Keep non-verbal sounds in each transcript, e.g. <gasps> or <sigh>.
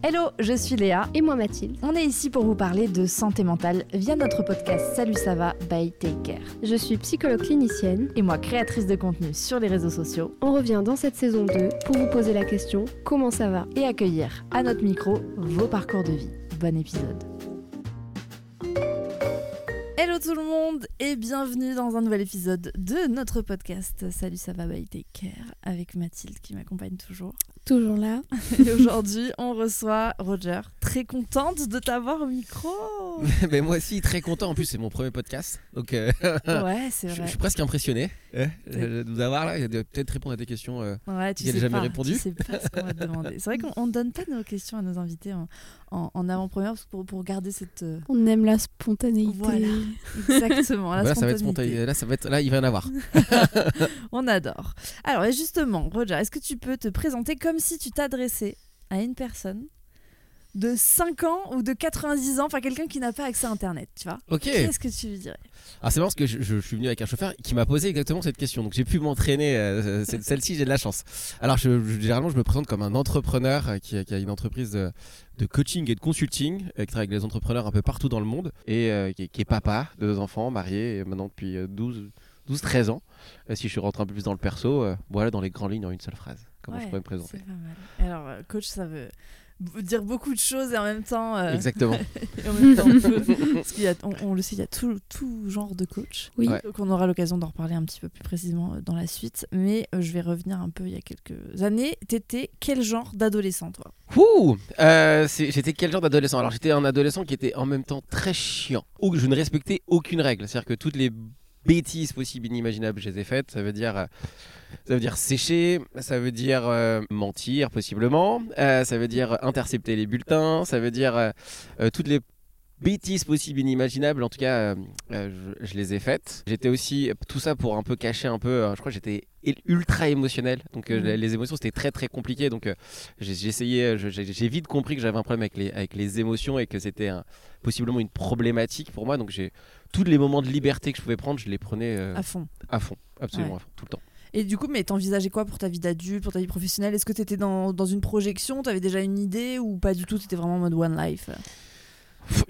Hello, je suis Léa. Et moi Mathilde. On est ici pour vous parler de santé mentale via notre podcast Salut ça va by Take Care. Je suis psychologue clinicienne. Et moi, créatrice de contenu sur les réseaux sociaux On revient dans cette saison 2 pour vous poser la question comment ça va? Et accueillir à notre micro vos parcours de vie. Bon épisode. Hello tout le monde et bienvenue dans un nouvel épisode de notre podcast Salut ça va by Take Care avec Mathilde qui m'accompagne toujours. Toujours là. <laughs> Et aujourd'hui, on reçoit Roger. Très contente de t'avoir au micro. <laughs> Mais moi aussi, très content. En plus, c'est mon premier podcast. Donc, euh, Ouais, <laughs> c'est je, je vrai. suis presque impressionné euh, de vous avoir là peut-être répondre à tes questions. euh. Ouais, tu sais jamais pas, répondu. Tu sais pas ce qu'on va te demander. C'est vrai qu'on ne donne pas nos questions à nos invités en, en- en avant-première pour, pour garder cette. euh, On aime la spontanéité. Voilà. <laughs> Exactement. la Voilà, ça va être spontané. Là, ça va être. Là, il va y en avoir. <laughs> On adore. Alors, et justement, Roger, est-ce que tu peux te présenter comme si tu t'adressais à une personne de 5 ans ou de 90 ans, enfin quelqu'un qui n'a pas accès à Internet, tu vois Ok. Qu'est-ce que tu lui dirais? Alors, c'est marrant parce que je, je suis venu avec un chauffeur qui m'a posé exactement cette question. Donc, j'ai pu m'entraîner. euh, cette- Celle-ci, j'ai de la chance. Alors, je, je- généralement, je me présente comme un entrepreneur euh, qui, a- qui a une entreprise de, de coaching et de consulting euh, qui travaille avec les entrepreneurs un peu partout dans le monde et euh, qui, est, qui est papa de deux enfants, marié et maintenant depuis euh, 12. 12-13 ans. Euh, si je suis rentré un peu plus dans le perso, euh, voilà dans les grandes lignes en une seule phrase. Comment je pourrais me présenter? C'est pas mal. Alors, euh, coach, ça veut dire beaucoup de choses et en même temps. euh, Exactement. <laughs> et en même temps peu. Parce qu'il y a, on, on le sait, il y a tout, tout genre de coach. Oui. Ouais. Donc on aura l'occasion d'en reparler un petit peu plus précisément euh, dans la suite. Mais euh, je vais revenir un peu il y a quelques années. T'étais quel genre d'adolescent, toi? Ouh Euh, c'est- J'étais quel genre d'adolescent? Alors j'étais un adolescent qui était en même temps très chiant. Ou je ne respectais aucune règle. C'est-à-dire que toutes les bêtises possibles inimaginables je les ai faites. Ça veut dire, euh, ça veut dire sécher, ça veut dire euh, mentir possiblement, euh, ça veut dire intercepter les bulletins, ça veut dire toutes les bêtises possibles inimaginables. En tout cas, euh, euh, je, je les ai faites. J'étais aussi tout ça pour un peu cacher un peu. euh, je crois que j'étais ultra émotionnel. Donc euh, Mhm. les- émotions c'était très très compliqué. Donc euh, j'ai essayé, j'ai vite compris que j'avais un problème avec les, avec les émotions et que c'était un- possiblement une problématique pour moi. Donc j'ai tous les moments de liberté que je pouvais prendre, je les prenais euh, À fond. à fond, absolument Ouais. à fond, tout le temps. Et du coup, mais t'envisageais quoi pour ta vie d'adulte, pour ta vie professionnelle? Est-ce que t'étais dans, dans une projection? T'avais déjà une idée ou pas du tout? T'étais vraiment en mode one life?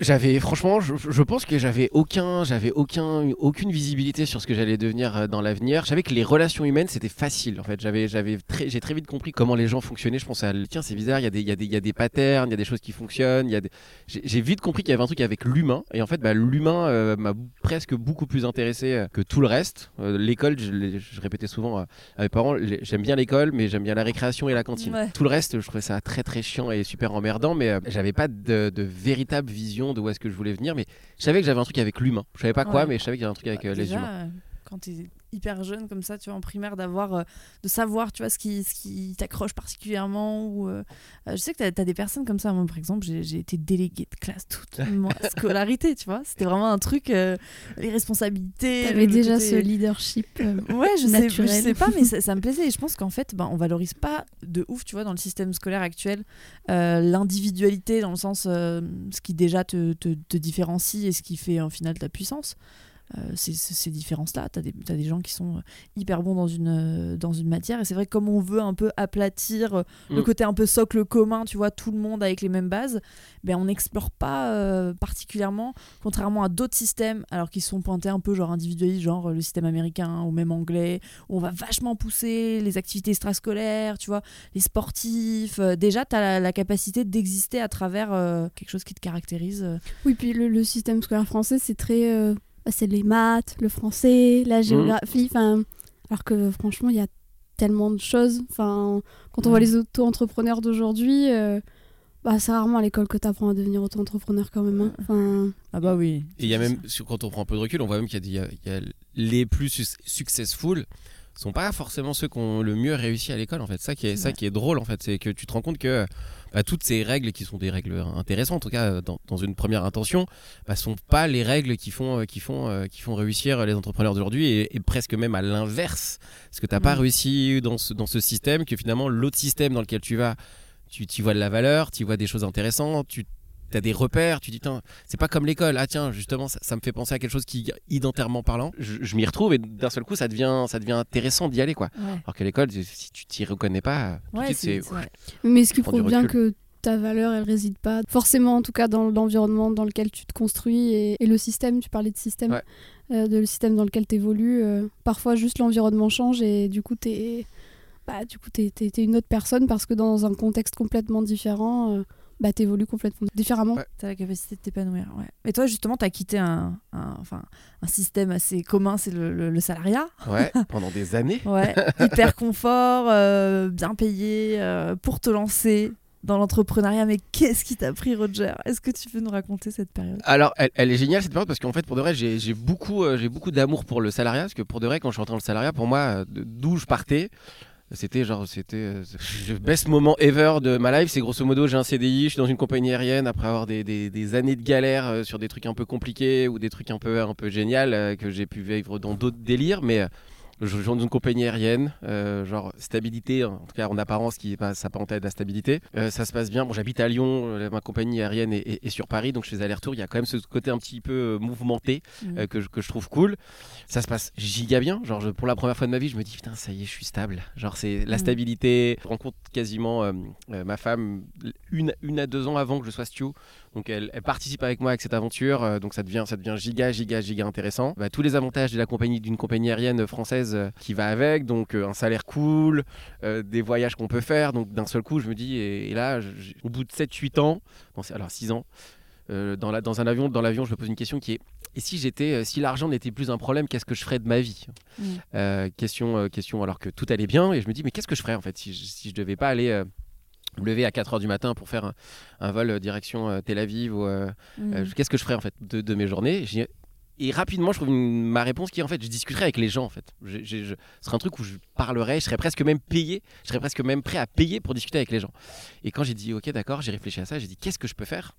J'avais franchement, je, je pense que j'avais aucun, j'avais aucun, aucune visibilité sur ce que j'allais devenir euh, dans l'avenir. Je savais que les relations humaines c'était facile en fait. J'avais, j'avais très, j'ai très vite compris comment les gens fonctionnaient. Je pensais à tiens c'est bizarre, il y a des, il y a des, il y a des patterns, il y a des choses qui fonctionnent. Il y a des... j'ai, vite compris qu'il y avait un truc avec l'humain et en fait bah, l'humain euh, m'a presque beaucoup plus intéressé euh, que tout le reste. Euh, l'école, je, je répétais souvent à mes parents, j'aime bien l'école, mais j'aime bien la récréation et la cantine. Ouais. Tout le reste, je trouvais ça très très chiant et super emmerdant, mais euh, j'avais pas de, de véritable vision de où est-ce que je voulais venir, mais je savais que j'avais un truc avec l'humain. Je savais pas quoi, Ouais. mais je savais qu'il y avait un truc avec euh, les Déjà, humains. euh, quand t'es hyper jeune comme ça, tu vois, en primaire, d'avoir, euh, de savoir, tu vois, ce qui, ce qui t'accroche particulièrement. Ou, euh, euh, je sais que t'as as des personnes comme ça. Moi, par exemple, j'ai j'ai été déléguée de classe toute <laughs> ma scolarité, tu vois. C'était vraiment un truc, euh, les responsabilités. T'avais le déjà côté- ce leadership. euh, Ouais, je sais, je sais pas, mais <laughs> ça, ça me plaisait. Et je pense qu'en fait, ben, on valorise pas de ouf, tu vois, dans le système scolaire actuel, euh, l'individualité dans le sens, euh, ce qui déjà te, te, te différencie et ce qui fait en final ta puissance. Euh, ces différences-là. Tu as, as des gens qui sont euh, hyper bons dans une, euh, dans une matière. Et c'est vrai que comme on veut un peu aplatir euh, le Mm. côté un peu socle commun, tu vois, tout le monde avec les mêmes bases, ben, on n'explore pas euh, particulièrement, contrairement à d'autres systèmes, alors qu'ils sont pointés un peu genre individualistes, genre le système américain ou même anglais, où on va vachement pousser les activités extrascolaires, tu vois, les sportifs. Euh, déjà, tu as la, la capacité d'exister à travers euh, quelque chose qui te caractérise. euh. Oui, puis le, le système scolaire français, c'est très. C'est les maths, le français, la géographie. Enfin, alors que franchement, il y a tellement de choses. Enfin, quand on voit Ouais. les auto-entrepreneurs d'aujourd'hui, euh, bah, c'est rarement à l'école que tu apprends à devenir auto-entrepreneur quand même. hein. Enfin, Ah bah oui. Et il y a même, sur- quand on prend un peu de recul, on voit même qu'il y a, y les plus successful sont pas forcément ceux qui ont le mieux réussi à l'école en fait. Ça qui est, ça qui est drôle en fait, c'est que tu te rends compte que bah, toutes ces règles qui sont des règles intéressantes, en tout cas dans, dans une première intention, bah, sont pas les règles qui font, euh, qui font, euh, qui font réussir les entrepreneurs d'aujourd'hui et, et presque même à l'inverse, parce que t'as pas Mm. réussi dans ce, dans ce système que finalement l'autre système dans lequel tu vas, tu y vois de la valeur, tu y vois des choses intéressantes, tu as des repères, tu dis Tiens, c'est pas comme l'école, ah tiens justement ça, ça me fait penser à quelque chose qui identitairement parlant, je, je m'y retrouve et d'un seul coup ça devient, ça devient intéressant d'y aller quoi. Ouais. Alors que l'école, si tu t'y reconnais pas, tout de Ouais, suite, c'est. Mais ce qui prouve bien que ta valeur, elle réside pas forcément, en tout cas, dans l'environnement dans lequel tu te construis et, et le système? Tu parlais de système, Ouais. euh, de le système dans lequel tu évolues. parfois, juste l'environnement change et du coup, tu es, bah, du coup, t'es, une autre personne parce que dans un contexte complètement différent, euh, bah, tu évolues complètement différemment. Ouais. T'as la capacité de t'épanouir. Ouais. Et toi, justement, t'as quitté un, un- enfin, un système assez commun, c'est le, le- le salariat. ouais, <laughs> pendant des années. Ouais. Hyper confort, euh, bien payé, euh, pour te lancer dans l'entrepreneuriat. Mais qu'est-ce qui t'a pris, Roger? Est-ce que tu peux nous raconter cette période? Alors, elle, elle est géniale cette période parce qu'en fait, pour de vrai, j'ai j'ai beaucoup, euh, j'ai beaucoup d'amour pour le salariat. Parce que pour de vrai, quand je suis rentré dans le salariat, pour moi, d'où je partais, c'était genre, c'était euh, le best moment ever de ma life. C'est grosso modo, j'ai un CDI, je suis dans une compagnie aérienne après avoir des, années de galère euh, sur des trucs un peu compliqués ou des trucs un peu, un peu génial euh, que j'ai pu vivre dans d'autres délires. Mais je je suis dans une compagnie aérienne, euh, genre stabilité, en tout cas en apparence, qui pas s'apparentait à de la stabilité. Euh, ça se passe bien. Bon, j'habite à Lyon, euh, ma compagnie aérienne est, est- est sur Paris, donc je fais aller-retour. Il y a quand même ce côté un petit peu euh, mouvementé Mhm. euh, que, je, que je trouve cool. Ça se passe giga bien. Genre, je- pour la première fois de ma vie, je me dis putain, ça y est, je suis stable. Genre, c'est la Mhm. stabilité. Je rencontre quasiment euh, ma femme une, une à deux ans avant que je sois stew. Donc, elle, elle participe avec moi avec cette aventure. euh, donc, ça devient, ça devient giga, giga, giga intéressant. Bah, tous les avantages de la compagnie d'une compagnie aérienne française euh, qui va avec. Donc, euh, un salaire cool, des voyages qu'on peut faire. Donc, d'un seul coup, je me dis, et, et là, au bout de 7-8 ans, bon, alors 6 ans, dans, la, dans un avion, dans l'avion, je me pose une question qui est et si j'étais, si l'argent n'était plus un problème, qu'est-ce que je ferais de ma vie? Mm. Euh, Question, question. Alors que tout allait bien, et je me dis, mais qu'est-ce que je ferais en fait si je, si je devais pas aller me lever à 4 heures du matin pour faire un, un vol euh, direction euh, Tel Aviv ou euh, euh, qu'est-ce que je ferais en fait de, de mes journées? Et rapidement, je trouve une- ma réponse qui est en fait, je discuterais avec les gens en fait. Je- je- je- ce serait un truc où je parlerais, je serais presque même payé, je serais presque même prêt à payer pour discuter avec les gens. Et quand j'ai dit, ok, d'accord, j'ai réfléchi à ça, j'ai dit, qu'est-ce que je peux faire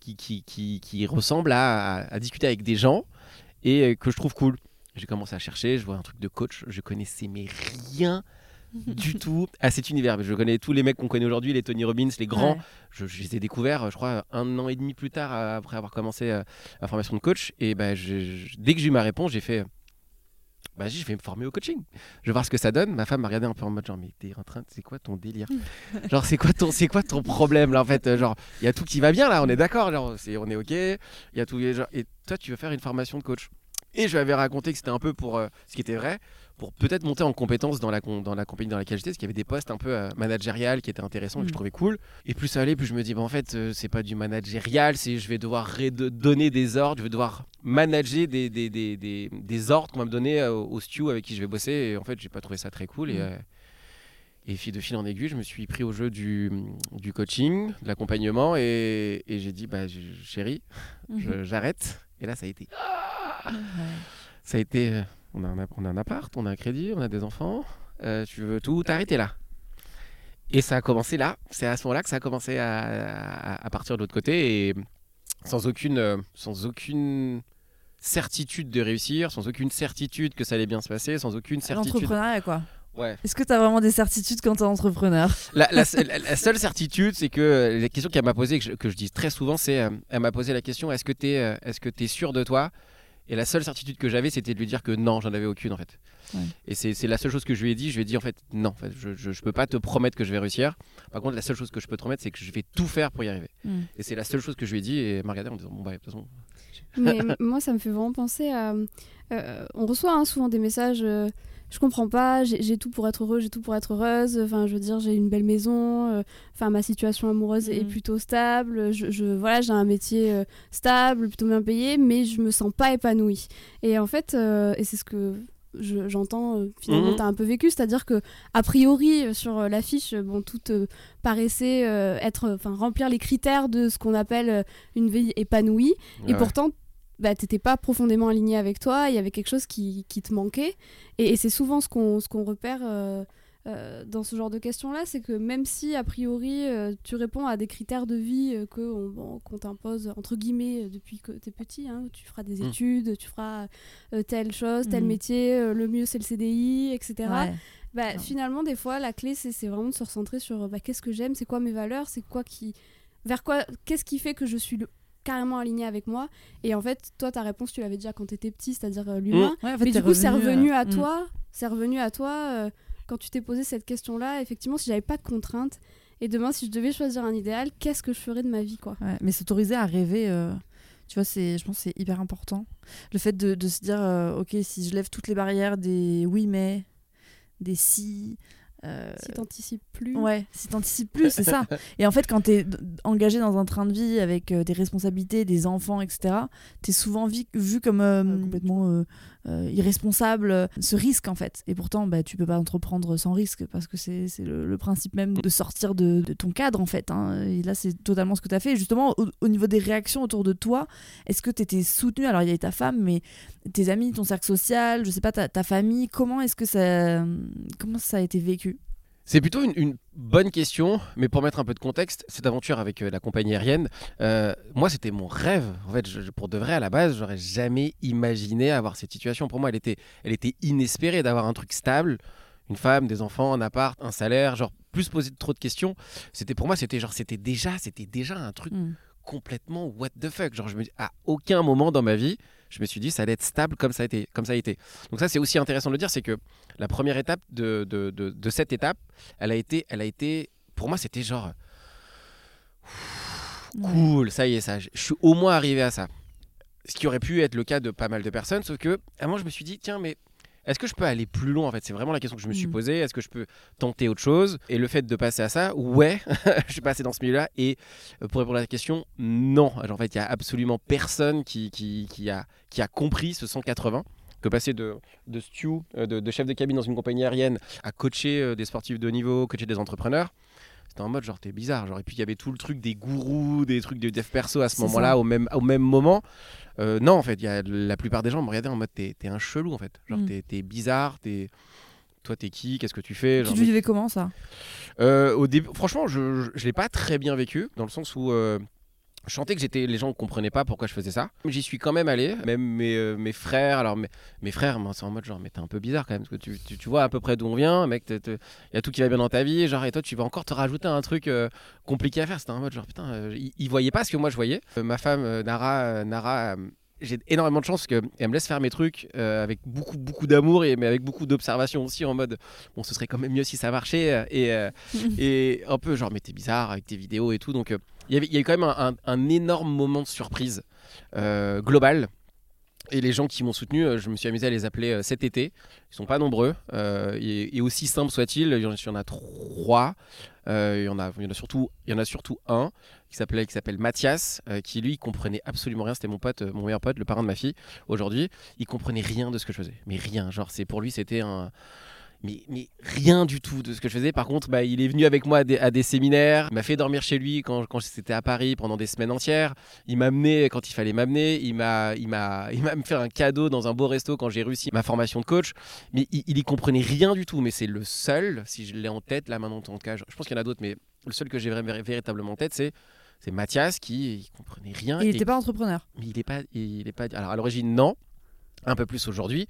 qui, qui, qui, qui ressemble à, à- à discuter avec des gens et que je trouve cool? J'ai commencé à chercher, je vois un truc de coach, je connaissais mais rien du tout à cet univers. Je connais tous les mecs qu'on connaît aujourd'hui, les Tony Robbins, les grands. Ouais. Je, je les ai découverts, je crois, un an et demi plus tard, après avoir commencé euh, la formation de coach. Et ben, dès que j'ai eu ma réponse, j'ai fait. Bah, je vais me former au coaching. Je vais voir ce que ça donne. Ma femme m'a regardé un peu en mode genre, mais t'es en train de. C'est quoi ton délire? <laughs> Genre, c'est quoi, ton, c'est quoi ton problème là en fait? Genre, il y a tout qui va bien là, on est d'accord. Genre, c'est, on est ok. Il y a tout. genre, et toi, tu veux faire une formation de coach? Et je lui avais raconté que c'était un peu pour. euh, ce qui était vrai, pour peut-être monter en compétence dans la, dans la compagnie dans laquelle j'étais, parce qu'il y avait des postes un peu euh, managériales qui étaient intéressants et que je Mm. trouvais cool. Et plus ça allait, plus je me dis, bah, en fait, euh, c'est pas du managérial, c'est je vais devoir donner des ordres, je vais devoir manager des, des, des, des, des ordres qu'on va me donner euh, au stew avec qui je vais bosser. Et en fait, j'ai pas trouvé ça très cool. Et, Mm. euh, et fil de fil en aiguille, je me suis pris au jeu du, du coaching, de l'accompagnement, et, et j'ai dit, bah, chérie, Mhm. j'arrête. Et là, ça a été Ouais. ça a été. On a, un, on a un appart, on a un crédit, on a des enfants. euh, tu veux tout arrêter là. Et ça a commencé là. C'est à ce moment-là que ça a commencé à, à- à partir de l'autre côté. Et sans aucune, euh, sans aucune certitude de réussir, sans aucune certitude que ça allait bien se passer, sans aucune certitude. L'entrepreneuriat, quoi. Ouais. Est-ce que tu as vraiment des certitudes quand tu es entrepreneur? La, la seule- la- la seule certitude, c'est que euh, la question qu'elle m'a posée, que je, que je dis très souvent, c'est euh, elle m'a posé la question est-ce que tu es, est-ce que es sûr de toi? Et la seule certitude que j'avais, c'était de lui dire que non, j'en avais aucune en fait. Ouais. Et c'est la seule chose que je lui ai dit. Je lui ai dit en fait non, en fait, je, je, je peux pas te promettre que je vais réussir. Par contre, la seule chose que je peux te promettre, c'est que je vais tout faire pour y arriver. Mm. Et c'est la seule chose que je lui ai dit. Et elle m'a regardé en me disant bon bah de toute façon. Mais <laughs> moi, ça me fait vraiment penser à. euh, on reçoit hein, souvent des messages. euh, je comprends pas, j'ai tout pour être heureux, j'ai tout pour être heureuse. Enfin, je veux dire, j'ai une belle maison. euh, Enfin, ma situation amoureuse est Mhm. plutôt stable. Je, je- voilà, j'ai un métier euh, stable, plutôt bien payé, mais je me sens pas épanouie. Et en fait, euh, et c'est ce que je- j'entends finalement, Mhm. t'as un peu vécu, c'est-à-dire que a priori sur l'affiche, bon, tout paraissait être, enfin, remplir les critères de ce qu'on appelle une vie épanouie. Et pourtant, bah, t'étais pas profondément aligné avec toi, il y avait quelque chose qui, qui te manquait. Et, et c'est souvent ce qu'on ce qu'on repère euh, euh, dans ce genre de questions-là, c'est que même si, a priori, euh, tu réponds à des critères de vie euh, que on- bon, qu'on t'impose, entre guillemets, depuis que t'es petit, hein, tu feras des Mm. études, tu feras euh, telle chose, tel Mhm. métier, euh, le mieux c'est le CDI, etc. Ouais. Bah, Ouais. finalement, des fois, la clé, c'est c'est vraiment de se recentrer sur bah, qu'est-ce que j'aime, c'est quoi mes valeurs, c'est quoi qui. Vers quoi. Qu'est-ce qui fait que je suis le- carrément aligné avec moi Et en fait, toi, ta réponse, tu l'avais déjà quand t'étais petit, c'est-à-dire euh, l'humain. Ouais, en fait, Mais du coup, c'est revenu euh, à mm. toi. C'est revenu à toi euh, quand tu t'es posé cette question-là. Effectivement, si j'avais pas de contraintes, et demain, si je devais choisir un idéal, qu'est-ce que je ferais de ma vie, quoi? Ouais, mais s'autoriser à rêver, euh, tu vois, c'est, je pense que c'est hyper important. Le fait de, de se dire, ok, si je lève toutes les barrières des oui mais, des si. Euh, Si t'anticipes plus. Ouais, si t'anticipes plus, c'est ça. <laughs> Et en fait, quand t'es engagé dans un train de vie avec euh, des responsabilités, des enfants, etc., t'es souvent vu comme euh, complètement euh, irresponsable. euh, Ce risque, en fait. Et pourtant, bah, tu peux pas entreprendre sans risque parce que c'est le, le principe même de sortir de, ton cadre, en fait. hein. Et là, c'est totalement ce que t'as fait. Et justement, au, au niveau des réactions autour de toi, est-ce que t'étais soutenu Alors, il y avait ta femme, mais tes amis, ton cercle social, je sais pas, ta, ta famille, comment est-ce que ça, comment ça a été vécu? C'est plutôt une, une bonne question, mais pour mettre un peu de contexte, cette aventure avec euh, la compagnie aérienne, euh, moi c'était mon rêve. En fait, je- pour de vrai, à la base, j'aurais jamais imaginé avoir cette situation. Pour moi, elle était, elle était inespérée d'avoir un truc stable, une femme, des enfants, un appart, un salaire, genre plus poser trop de questions. C'était pour moi, c'était genre, c'était déjà, c'était déjà un truc Hmm. complètement what the fuck. Genre, je me dis, à aucun moment dans ma vie, je me suis dit ça allait être stable comme ça a été. Comme ça a été. Donc ça, c'est aussi intéressant de le dire, c'est que la première étape de, de, de, de cette étape, elle a été, elle a été, pour moi, c'était genre cool, ça y est, ça, je suis au moins arrivé à ça. Ce qui aurait pu être le cas de pas mal de personnes, sauf que à moment, je me suis dit, tiens, mais est-ce que je peux aller plus loin en fait? C'est vraiment la question que je me suis Mm. posée. Est-ce que je peux tenter autre chose? Et le fait de passer à ça, ouais, <laughs> je suis passé dans ce milieu-là. Et euh, pour répondre à la question, non. Alors, en fait, il y a absolument personne qui, qui, qui a, qui a compris ce 180 que passer de, de stew, euh, de, de chef de cabine dans une compagnie aérienne à coacher euh, des sportifs de haut niveau, coacher des entrepreneurs. En mode genre t'es bizarre. Genre et puis il y avait tout le truc des gourous des trucs de dev perso à ce moment-là au même au même moment. Euh, non en fait il y a la plupart des gens me regardaient en mode t'es un chelou en fait. Genre Mm. t'es bizarre t'es toi t'es qui? Qu'est-ce que tu fais? Tu Genre, le vivais comment ça? Euh, au début, franchement, je, je, je l'ai pas très bien vécu, dans le sens où euh, je sentais que j'étais, les gens ne comprenaient pas pourquoi je faisais ça. J'y suis quand même allé, même mes, euh, mes frères. Alors mes, mes frères, c'est en mode genre, mais t'es un peu bizarre quand même, parce que tu, tu, tu vois à peu près d'où on vient, mec. Il y a tout qui va bien dans ta vie, genre et toi tu vas encore te rajouter un truc euh, compliqué à faire. C'était en mode genre putain, euh, ils, ils voyaient pas ce que moi je voyais. Euh, ma femme euh, Nara, euh, Nara. euh, j'ai énormément de chance qu'elle me laisse faire mes trucs euh, avec beaucoup beaucoup d'amour et mais avec beaucoup d'observation aussi en mode bon ce serait quand même mieux si ça marchait euh, et euh, <laughs> et un peu genre mais t'es bizarre avec tes vidéos et tout donc euh, il y avait a eu quand même un, énorme moment de surprise euh, global et les gens qui m'ont soutenu, euh, je me suis amusé à les appeler euh, cet été. Ils sont pas nombreux. euh, et, aussi simple soit-il, il y en a, trois. Il, y en a, il y en a surtout, il y en a surtout un qui s'appelait, qui s'appelle Mathias, qui lui comprenait absolument rien. C'était mon pote, mon meilleur pote, le parrain de ma fille. Aujourd'hui, il comprenait rien de ce que je faisais. Mais rien. Genre, c'est pour lui, c'était un mais, mais rien du tout de ce que je faisais. Par contre, bah, il est venu avec moi à des, à des séminaires. Il m'a fait dormir chez lui quand, quand c'était à Paris pendant des semaines entières. Il m'a amené quand il fallait m'amener. Il m'a, il <laughs> fait un cadeau dans un beau resto quand j'ai réussi ma formation de coach. Mais il, il y comprenait rien du tout. Mais c'est le seul, si je l'ai en tête là maintenant en tout cas, je je pense qu'il y en a d'autres, mais le seul que j'ai véritablement en tête, c'est c'est Mathias qui il comprenait rien. Et il n'était pas entrepreneur. mais il est pas, il est pas. Alors à l'origine non, un peu plus aujourd'hui.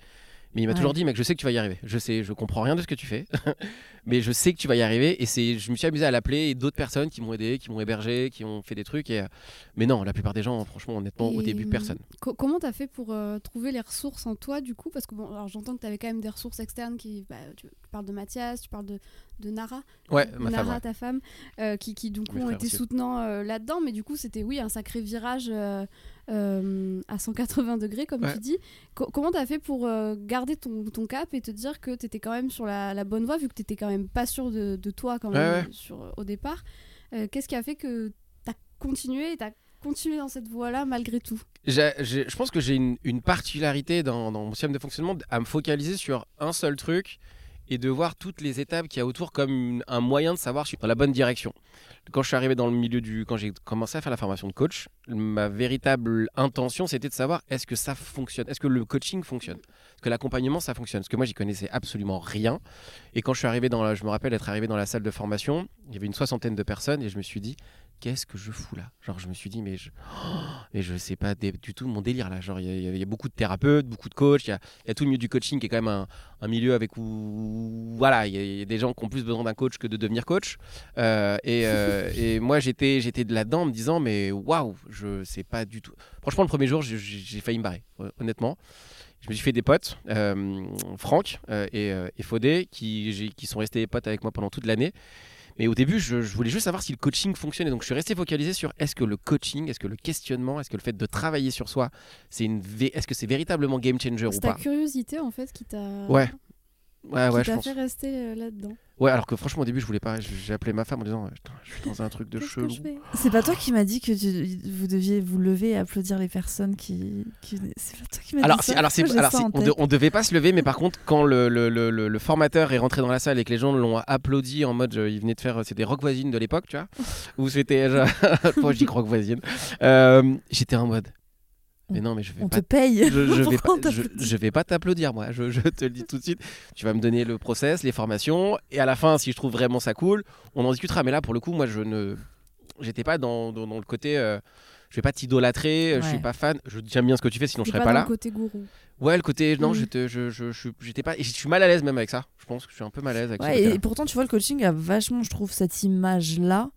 Mais il m'a Ouais. toujours dit, mec, je sais que tu vas y arriver. Je sais, je comprends rien de ce que tu fais, <laughs> mais je sais que tu vas y arriver. Et c'est, je me suis amusé à l'appeler et d'autres personnes qui m'ont aidé, qui m'ont hébergé, qui ont fait des trucs. Et, euh, mais non, la plupart des gens, franchement, honnêtement, au début, personne. co- comment t'as fait pour euh, trouver les ressources en toi du coup? Parce que bon, alors j'entends que t'avais quand même des ressources externes qui, bah, tu, parles de Mathias, tu parles de, de Nara, Ouais, Euh, ma Nara femme. ouais. ta femme, euh, qui, qui du coup Mes ont été aussi. soutenants euh, là-dedans, mais du coup c'était oui un sacré virage euh, à 180 degrés comme Ouais. tu dis. Co- comment t'as fait pour euh, garder ton, ton cap et te dire que t'étais quand même sur la, la bonne voie vu que t'étais quand même pas sûr de, de toi quand même ouais. Sur, au départ? Euh, Qu'est-ce qui a fait que t'as continué et t'as continué dans cette voie-là malgré tout? Je pense que j'ai une, une particularité dans, dans mon système de fonctionnement à me focaliser sur un seul truc et de voir toutes les étapes qu'il y a autour comme un moyen de savoir si je suis dans la bonne direction. Quand je suis arrivé dans le milieu du. Quand j'ai commencé à faire la formation de coach, ma véritable intention, c'était de savoir est-ce que ça fonctionne? Est-ce que le coaching fonctionne? Est-ce que l'accompagnement, ça fonctionne? Parce que moi, j'y connaissais absolument rien. Et quand je suis arrivé dans la. Je me rappelle être arrivé dans la salle de formation, il y avait une soixantaine de personnes et je me suis dit qu'est-ce que je fous là? Genre, je me suis dit, mais je, <gasps> je sais pas du tout mon délire là. Genre, il y, a- beaucoup de thérapeutes, beaucoup de coachs, il y a, tout le milieu du coaching qui est quand même un, milieu avec où, voilà, il y, a- des gens qui ont plus besoin d'un coach que de devenir coach. Euh, et, euh, et moi, j'étais, j'étais de là-dedans en me disant, mais waouh, je sais pas du tout. Franchement, le premier jour, j'ai- failli me barrer, hon- honnêtement. Je me suis fait des potes, euh, Franck euh, et, euh, et Fodé, qui, qui sont restés potes avec moi pendant toute l'année. Mais au début, je, je voulais juste savoir si le coaching fonctionnait. Donc, je suis resté focalisé sur est-ce que le coaching, est-ce que le questionnement, est-ce que le fait de travailler sur soi, c'est une, est-ce que c'est véritablement game changer ou C'est ta pas? curiosité en fait qui t'a Ouais. Ouais, ouais, je t'a pense. fait rester euh, là-dedans. Ouais, alors que franchement, au début, je voulais pas. J'ai appelé ma femme en disant Putain, Je suis dans un truc de chelou. C'est pas toi qui m'as dit que tu- vous deviez vous lever et applaudir les personnes qui. qui- C'est pas toi qui m'as Alors, dit c'est- ça alors, alors ça on, de- on devait pas se lever, mais par contre, quand le, le, le, le- le formateur est rentré dans la salle et que les gens l'ont applaudi en mode, euh, il venait de faire, c'était rock voisine de l'époque, tu vois, <laughs> où c'était, <laughs> moi je dis rock voisine, Euh, j'étais en mode, mais non, mais je vais On pas te paye. je, je <laughs> vais pas, je, je vais pas t'applaudir moi, je, je te le dis tout de suite. Tu vas me donner le process, les formations, et à la fin, si je trouve vraiment ça cool, on en discutera. Mais là, pour le coup, moi, je ne, j'étais pas dans, dans, dans le côté, euh, je vais pas t'idolâtrer, je suis Ouais. pas fan. Je j'aime bien ce que tu fais, sinon je T'es serais pas pas dans là. le côté gourou. Ouais, le côté, non, Mm. je te- je, je, je, j'étais pas, et je suis mal à l'aise même avec ça. Je pense que je suis un peu mal à l'aise avec Ouais, ce et, et pourtant, tu vois, le coaching a vachement, je trouve, cette image-là.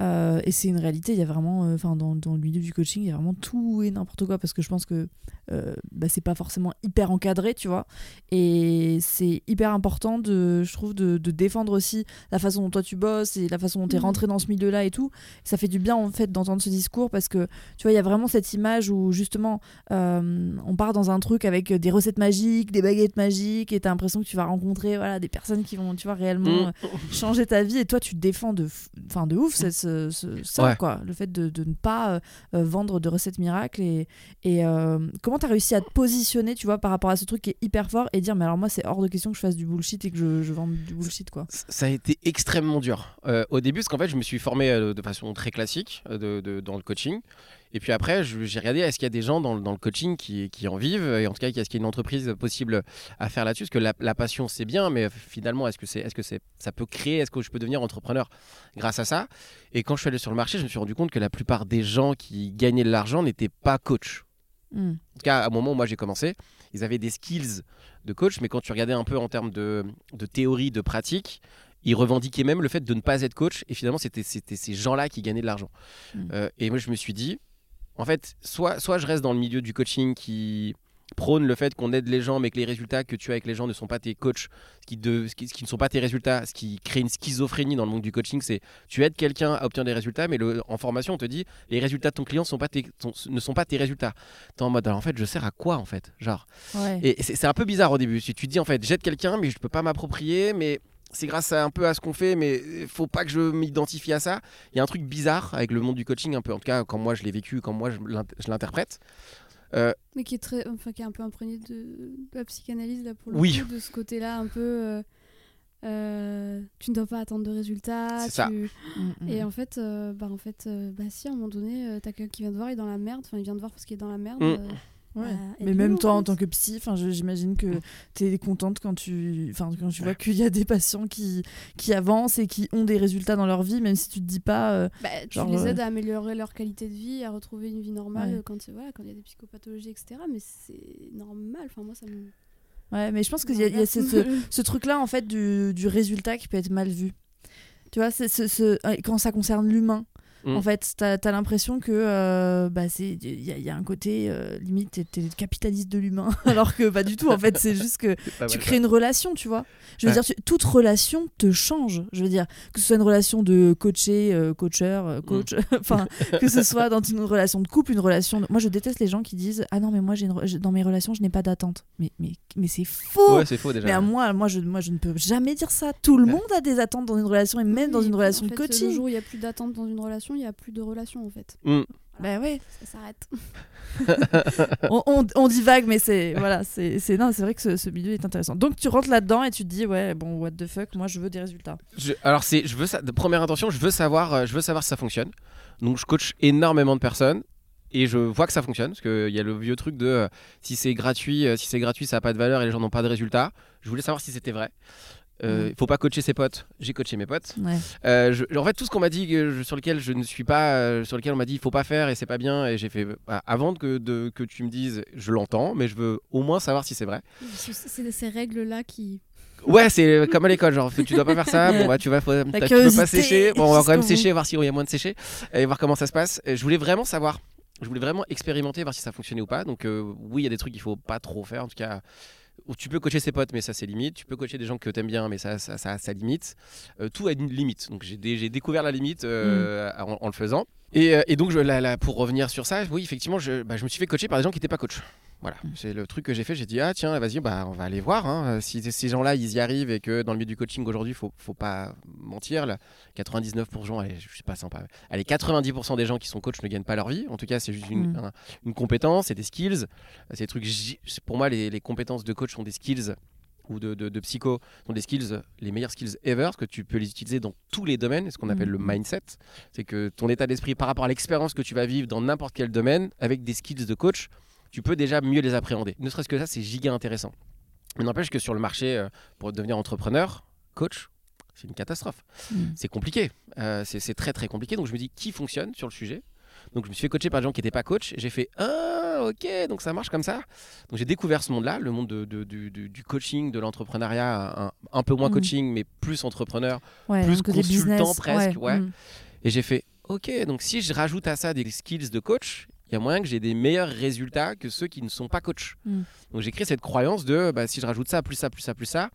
Euh, et c'est une réalité, il y a vraiment, euh, enfin, dans, dans le milieu du coaching, il y a vraiment tout et n'importe quoi parce que je pense que euh, bah, c'est pas forcément hyper encadré, tu vois. Et c'est hyper important, de, je trouve, de, de défendre aussi la façon dont toi tu bosses et la façon dont tu es Mhm. rentré dans ce milieu-là et tout. Ça fait du bien en fait d'entendre ce discours parce que tu vois, il y a vraiment cette image où justement euh, on part dans un truc avec des recettes magiques, des baguettes magiques et t'as l'impression que tu vas rencontrer voilà, des personnes qui vont, tu vois, réellement euh, changer ta vie et toi tu défends de, enfin, de ouf c'est- ce- ce- ça, Ouais. quoi. Le fait de, de ne pas euh, euh, vendre de recettes miracles et, et euh, comment t'as réussi à te positionner, tu vois, par rapport à ce truc qui est hyper fort et dire, mais alors moi c'est hors de question que je fasse du bullshit et que je, je vende du bullshit, quoi. Ça a été extrêmement dur. Euh, au début, parce qu'en fait, je me suis formé de façon très classique de, de- dans le coaching. Et puis après, j'ai regardé est-ce qu'il y a des gens dans, le- dans le coaching qui, qui en vivent et en tout cas, est-ce qu'il y a une entreprise possible à faire là-dessus? Parce que la, la passion, c'est bien, mais finalement, est-ce que, c'est, est-ce que c'est, ça peut créer Est-ce que je peux devenir entrepreneur grâce à ça? Et quand je suis allé sur le marché, je me suis rendu compte que la plupart des gens qui gagnaient de l'argent n'étaient pas coachs. Mm. En tout cas, au moment où moi j'ai commencé, ils avaient des skills de coach, mais quand tu regardais un peu en termes de, de théorie, de pratique, ils revendiquaient même le fait de ne pas être coach. Et finalement, c'était, c'était ces gens-là qui gagnaient de l'argent. Mm. Euh, et moi, je me suis dit, en fait, soit, soit je reste dans le milieu du coaching qui prône le fait qu'on aide les gens, mais que les résultats que tu as avec les gens ne sont pas tes coachs, ce qui, de, ce qui, ce qui ne sont pas tes résultats, ce qui crée une schizophrénie dans le monde du coaching, c'est tu aides quelqu'un à obtenir des résultats, mais le, en formation, on te dit les résultats de ton client sont pas tes, sont- ne sont pas tes résultats. T'es en mode, alors en fait, je sers à quoi en fait? Genre. Ouais. Et c'est un peu bizarre au début. Si tu dis en fait, j'aide quelqu'un, mais je peux pas m'approprier, mais c'est grâce à un peu à ce qu'on fait, mais faut pas que je m'identifie à ça. Il y a un truc bizarre avec le monde du coaching, un peu en tout cas quand moi je l'ai vécu, quand moi je l'int- je l'interprète. Mais qui est très, enfin qui est un peu imprégné de, de la psychanalyse là pour le Oui. coup, de ce côté-là un peu. euh, euh, tu ne dois pas attendre de résultats. C'est ça. tu- Mm, mm. Et en fait, euh, bah en fait, euh, bah si à un moment donné, euh, t'as quelqu'un qui vient te voir, il est dans la merde. Enfin, il vient te voir parce qu'il est dans la merde. Mm. Euh, Ouais. mais même toi, en fait. tant que psy, enfin, j'imagine que tu es contente quand tu, enfin, quand tu vois qu'il y a des patients qui, qui avancent et qui ont des résultats dans leur vie, même si tu te dis pas. euh, Bah, tu Genre, les euh, aides à améliorer leur qualité de vie, à retrouver une vie normale Ouais. euh, quand voilà, quand il y a des psychopathologies, etc. Mais c'est normal. Enfin, moi, ça me. Ouais, mais je pense qu'il y a, il y a ce, ce- <laughs> ce truc-là, en fait, du, du résultat qui peut être mal vu. Tu vois, c'est ce, ce- euh, quand ça concerne l'humain. Mm. En fait, t'as as, l'impression que euh, bah, c'est il y, a- y un côté euh, limite t'es- capitaliste de l'humain, <laughs> alors que pas du tout. En fait, c'est juste que tu crées une relation, tu vois. Je veux Ouais. dire, tu- toute relation te change. Je veux dire, que ce soit une relation de coaché, euh, coacheur, euh, coach, <laughs> enfin, que ce soit dans une relation de couple, une relation. de- Moi, je déteste les gens qui disent Ah non, mais moi, j'ai re- dans mes relations, je n'ai pas d'attente. Mais, mais, mais c'est faux! Ouais, c'est faux déjà. mais à moi, moi je, moi, je ne peux jamais dire ça. Tout le Ouais. monde a des attentes dans une relation, et même dans une en relation fait, de coaching. Le jour où il n'y a plus d'attente dans une relation, il n'y a plus de relation en fait. Mm. Bah ouais. Ça s'arrête. <laughs> on, on, on divague, mais c'est voilà, c'est c'est non, c'est vrai que ce, ce milieu est intéressant. Donc tu rentres là-dedans et tu te dis ouais, bon, what the fuck, moi je veux des résultats. Je- alors c'est, je veux ça. De première intention, je veux savoir, euh, je veux savoir si ça fonctionne. Donc je coach énormément de personnes et je vois que ça fonctionne parce qu'il y a le vieux truc de euh, si c'est gratuit, euh, si c'est gratuit, ça n'a pas de valeur et les gens n'ont pas de résultats. Je voulais savoir si c'était vrai. Euh, Mm. Faut pas coacher ses potes. J'ai coaché mes potes. Ouais. Euh, je- en fait, tout ce qu'on m'a dit, je- sur lequel je ne suis pas, euh, sur lequel on m'a dit il faut pas faire et c'est pas bien, et j'ai fait bah, avant que, de, que tu me dises, je l'entends, mais je veux au moins savoir si c'est vrai. C'est c'est ces règles-là qui. Ouais, c'est comme à l'école, genre tu dois pas faire ça, bon bah tu vas, faut- tu peux pas sécher, bon on va quand même sécher, voir s'il y a moyen de sécher, et voir comment ça se passe. Et je voulais vraiment savoir, je voulais vraiment expérimenter, voir si ça fonctionnait ou pas. Donc euh, oui, il y a des trucs qu'il faut pas trop faire, en tout cas. Où Tu peux coacher ses potes, mais ça c'est limite. Tu peux coacher des gens que t'aimes bien, mais ça, ça, ça, ça limite. Euh, tout a une limite. Donc j'ai dé- j'ai découvert la limite euh, en, en le faisant. Et, euh, et donc je, là, là, pour revenir sur ça, oui effectivement, je, bah, je me suis fait coacher par des gens qui n'étaient pas coachs. Voilà, c'est le truc que j'ai fait. J'ai dit ah tiens vas-y bah on va aller voir. hein. Si ces gens-là ils y arrivent et que dans le milieu du coaching aujourd'hui faut faut pas mentir, là, 99% allez je sais pas sympa. Allez 90% des gens qui sont coachs ne gagnent pas leur vie. En tout cas c'est juste une, Mm. un- une compétence, c'est des skills. C'est trucs. Pour moi les, les compétences de coach sont des skills ou de, de, de psycho sont des skills, les meilleurs skills ever, parce que tu peux les utiliser dans tous les domaines, ce qu'on appelle le Mhm. mindset. C'est que ton état d'esprit par rapport à l'expérience que tu vas vivre dans n'importe quel domaine, avec des skills de coach, tu peux déjà mieux les appréhender. Ne serait-ce que ça, c'est giga intéressant. Mais n'empêche que sur le marché, euh, pour devenir entrepreneur, coach, c'est une catastrophe. Mm. C'est compliqué. Euh, c'est très très compliqué. Donc je me dis qui fonctionne sur le sujet? Donc je me suis fait coacher par des gens qui n'étaient pas coach. J'ai fait ah ok donc ça marche comme ça. Donc j'ai découvert ce monde-là, le monde de- de- du, coaching, de l'entrepreneuriat, un, un peu moins Mm. coaching mais plus entrepreneur. Ouais, Plus consultant presque, ouais. mm. Et j'ai fait ok donc si je rajoute à ça des skills de coach, il y a moyen que j'ai des meilleurs résultats que ceux qui ne sont pas coach. Mm. Donc j'ai créé cette croyance de bah, si je rajoute ça plus ça plus ça plus ça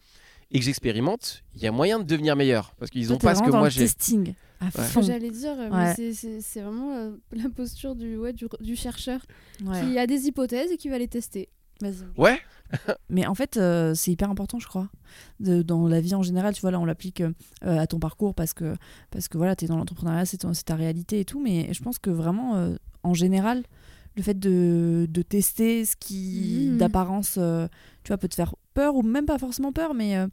et que j'expérimente, il y a moyen de devenir meilleur parce qu'ils Toi, ont t'es pas ce que moi le j'ai. testing à Ouais. Ce fond. que j'allais dire, euh, Ouais. c'est- vraiment euh, <laughs> la posture du, ouais, du, du chercheur Ouais. qui a des hypothèses et qui va les tester. Vas-y. Ouais. <laughs> Mais en fait, euh, c'est hyper important, je crois, de- dans la vie en général. Tu vois, là, on l'applique euh, à ton parcours parce que, parce que voilà, tu es dans l'entrepreneuriat, c'est ta réalité et tout. Mais je pense que vraiment, euh, en général, le fait de, de tester ce qui, Mhm. d'apparence, euh, tu vois, peut te faire peur ou même pas forcément peur, mais euh,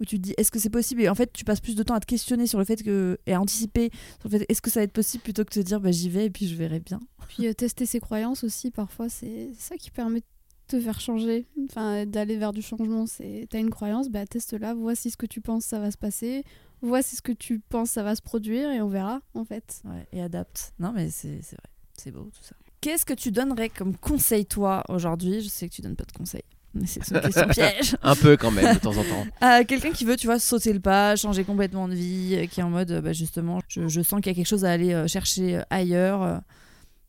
où tu te dis est-ce que c'est possible? Et en fait, tu passes plus de temps à te questionner sur le fait que et à anticiper sur le fait est-ce que ça va être possible plutôt que de te dire bah, j'y vais et puis je verrai bien. <laughs> Puis euh, tester ses croyances aussi, parfois, c'est ça qui permet de te faire changer, enfin d'aller vers du changement. C'est t'as une croyance, bah teste-la, vois si ce que tu penses ça va se passer, vois si ce que tu penses ça va se produire et on verra en fait. Ouais, et adapte. Non, mais c'est c'est vrai. C'est beau tout ça. Qu'est-ce que tu donnerais comme conseil, toi, aujourd'hui? Je sais que tu donnes pas de conseils. C'est une question piège. <laughs> Un peu quand même de temps en temps. À <laughs> quelqu'un qui veut, tu vois, sauter le pas, changer complètement de vie, euh, qui est en mode, euh, bah, justement, je, je sens qu'il y a quelque chose à aller euh, chercher euh, ailleurs. euh,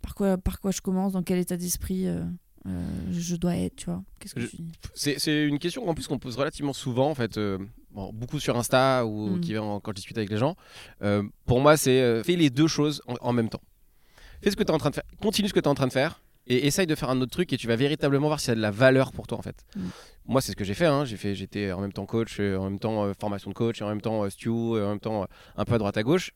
par, quoi, par quoi je commence Dans quel état d'esprit euh, euh, je dois être, tu vois Qu'est-ce que tu C'est une question en plus qu'on pose relativement souvent en fait, euh, bon, beaucoup sur Insta ou Mm. qui vient quand je discute avec les gens. Euh, pour moi, c'est euh, fais les deux choses en, en même temps. Fais ce que tu es en train de faire, continue ce que tu es en train de faire et essaye de faire un autre truc et tu vas véritablement voir si ça a de la valeur pour toi en fait. Mm. Moi, c'est ce que j'ai fait. hein. J'ai fait, j'étais en même temps coach, euh, en même temps euh, formation de coach, en même temps euh, stew, et en même temps euh, un peu à droite à gauche.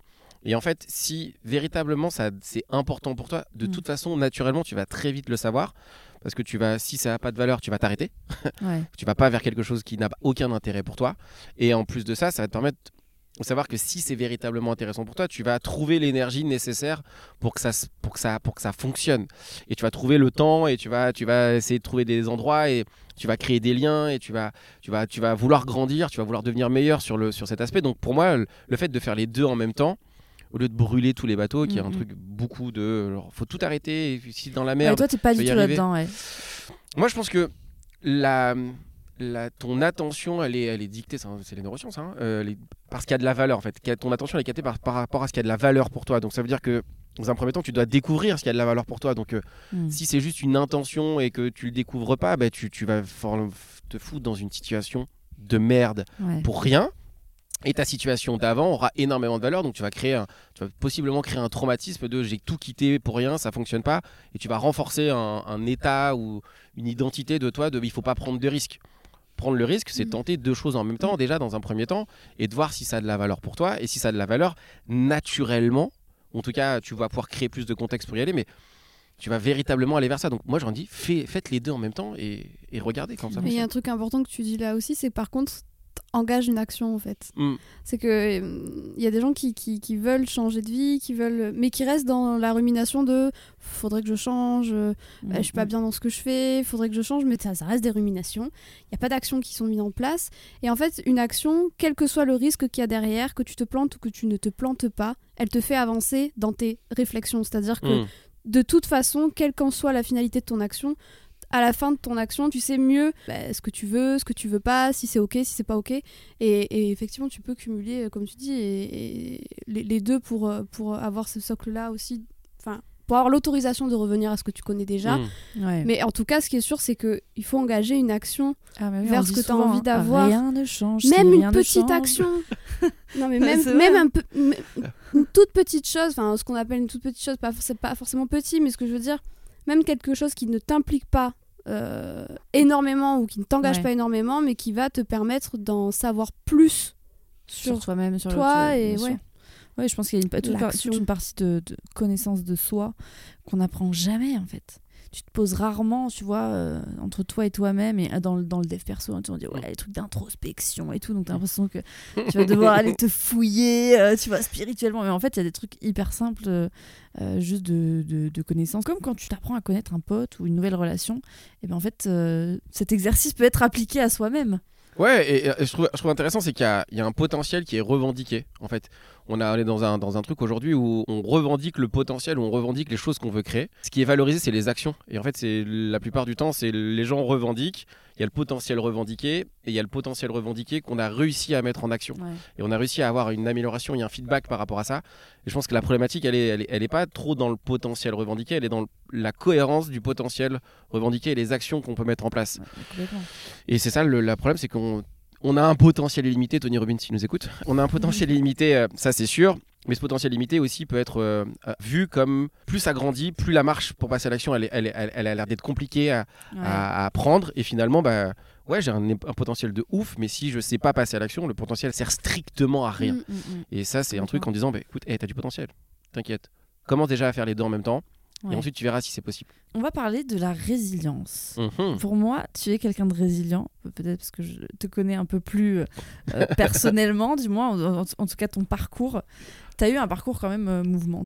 Et en fait, si véritablement ça c'est important pour toi, de Mm. toute façon, naturellement, tu vas très vite le savoir. Parce que tu vas, si ça n'a pas de valeur, tu vas t'arrêter. Ouais. <laughs> Tu vas pas vers quelque chose qui n'a aucun intérêt pour toi. Et en plus de ça, ça va te permettre savoir que si c'est véritablement intéressant pour toi, tu vas trouver l'énergie nécessaire pour que ça, pour que ça, pour que ça fonctionne. Et tu vas trouver le temps et tu vas, tu vas essayer de trouver des endroits et tu vas créer des liens et tu vas, tu vas, tu vas vouloir grandir, tu vas vouloir devenir meilleur sur, le, sur cet aspect. Donc pour moi, le, fait de faire les deux en même temps, au lieu de brûler tous les bateaux, qui est un truc beaucoup de, alors, faut tout arrêter. Et si dans la Ouais, merde, toi, t'es pas du tout là-dedans, ouais. moi, je pense que la, la- ton attention, elle est, elle est dictée, c'est les neurosciences, hein, euh, est- parce qu'il y a de la valeur en fait. Ton attention elle est captée par, par rapport à ce qu'il y a de la valeur pour toi. Donc ça veut dire que dans un premier temps, tu dois découvrir ce qu'il y a de la valeur pour toi. Donc euh, Mm. si c'est juste une intention et que tu le découvres pas, bah, tu, tu vas te foutre dans une situation de merde Ouais. pour rien. Et ta situation d'avant aura énormément de valeur, donc tu vas créer, un, tu vas possiblement créer un traumatisme de j'ai tout quitté pour rien, ça fonctionne pas, et tu vas renforcer un, un état ou une identité de toi de il faut pas prendre de risques. Prendre le risque, c'est Mhm. tenter deux choses en même temps, déjà dans un premier temps, et de voir si ça a de la valeur pour toi, et si ça a de la valeur naturellement, en tout cas tu vas pouvoir créer plus de contexte pour y aller, mais tu vas véritablement aller vers ça. Donc moi j'en dis, fait- faites les deux en même temps et, et regardez quand ça Mais il y a un truc important que tu dis là aussi, c'est par contre, engage une action en fait. Mm. C'est que euh, il y a des gens qui, qui, qui veulent changer de vie, qui veulent, mais qui restent dans la rumination de faudrait que je change, euh, bah, je suis pas bien dans ce que je fais, faudrait que je change, mais ça, ça reste des ruminations. Il n'y a pas d'actions qui sont mises en place. Et en fait, une action, quel que soit le risque qu'il y a derrière, que tu te plantes ou que tu ne te plantes pas, elle te fait avancer dans tes réflexions. C'est-à-dire que Mm. de toute façon, quelle qu'en soit la finalité de ton action, à la fin de ton action, tu sais mieux bah, ce que tu veux, ce que tu veux pas, si c'est ok, si c'est pas ok. Et, et effectivement, tu peux cumuler, euh, comme tu dis, et, et les, les deux pour, euh, pour avoir ce socle-là aussi. Enfin, pour avoir l'autorisation de revenir à ce que tu connais déjà. Mm. Ouais. Mais en tout cas, ce qui est sûr, c'est que il faut engager une action, Ah, oui, vers ce que t'as souvent, envie d'avoir. Rien ne change. même si une petite action. <laughs> non, mais même, un peu, une toute petite chose, enfin, ce qu'on appelle une toute petite chose, pas, c'est pas forcément petit, mais ce que je veux dire, même quelque chose qui ne t'implique pas euh, énormément ou qui ne t'engage Ouais. pas énormément, mais qui va te permettre d'en savoir plus sur sur. toi-même, sur toi et ouais. Ouais, je pense qu'il y a une, toute, une partie de, de connaissance de soi qu'on n'apprend jamais en fait. Tu te poses rarement, tu vois, euh, entre toi et toi-même et euh, dans, le- dans le dev perso, hein, tu vas dire ouais, les trucs d'introspection et tout, donc t'as l'impression que tu vas devoir aller te fouiller, euh, tu vois, spirituellement. Mais en fait, il y a des trucs hyper simples, juste de, de, de connaissance. Comme quand tu t'apprends à connaître un pote ou une nouvelle relation, et ben en fait, cet exercice peut être appliqué à soi-même. Ouais, et, je, trouve, intéressant, c'est qu'il y y a un potentiel qui est revendiqué. En fait, on, a, on est dans un, dans un truc aujourd'hui où on revendique le potentiel, où on revendique les choses qu'on veut créer. Ce qui est valorisé, c'est les actions. Et en fait, c'est la plupart du temps, c'est les gens revendiquent. Il y a le potentiel revendiqué et il y a le potentiel revendiqué qu'on a réussi à mettre en action. Et on a réussi à avoir une amélioration et un feedback par rapport à ça. Et je pense que la problématique, elle est, elle est, elle est pas trop dans le potentiel revendiqué, elle est dans le- la cohérence du potentiel revendiqué et les actions qu'on peut mettre en place. Ouais. Et c'est ça le, le problème, c'est qu'on on a un potentiel illimité. Tony Robbins, s'il nous écoute, on a un potentiel illimité, euh, ça c'est sûr. Mais ce potentiel limité aussi peut être euh, euh, vu comme plus ça grandit, plus la marche pour passer à l'action, elle, est- elle, est- elle- elle a l'air d'être compliquée à, Ouais. à, à prendre. Et finalement, bah, ouais, j'ai un, un potentiel de ouf, mais si je sais pas passer à l'action, le potentiel sert strictement à rien. Mm, mm, mm. Et ça, c'est un truc en disant, bah, écoute, hey, t'as du potentiel, t'inquiète. Commence déjà à faire les deux en même temps, Ouais. et ensuite tu verras si c'est possible. On va parler de la résilience. Mhm. Pour moi, tu es quelqu'un de résilient, peut-être parce que je te connais un peu plus euh, euh, personnellement, <laughs> du moins, en, en- en tout cas ton parcours. Tu as eu un parcours quand même euh, mouvementé.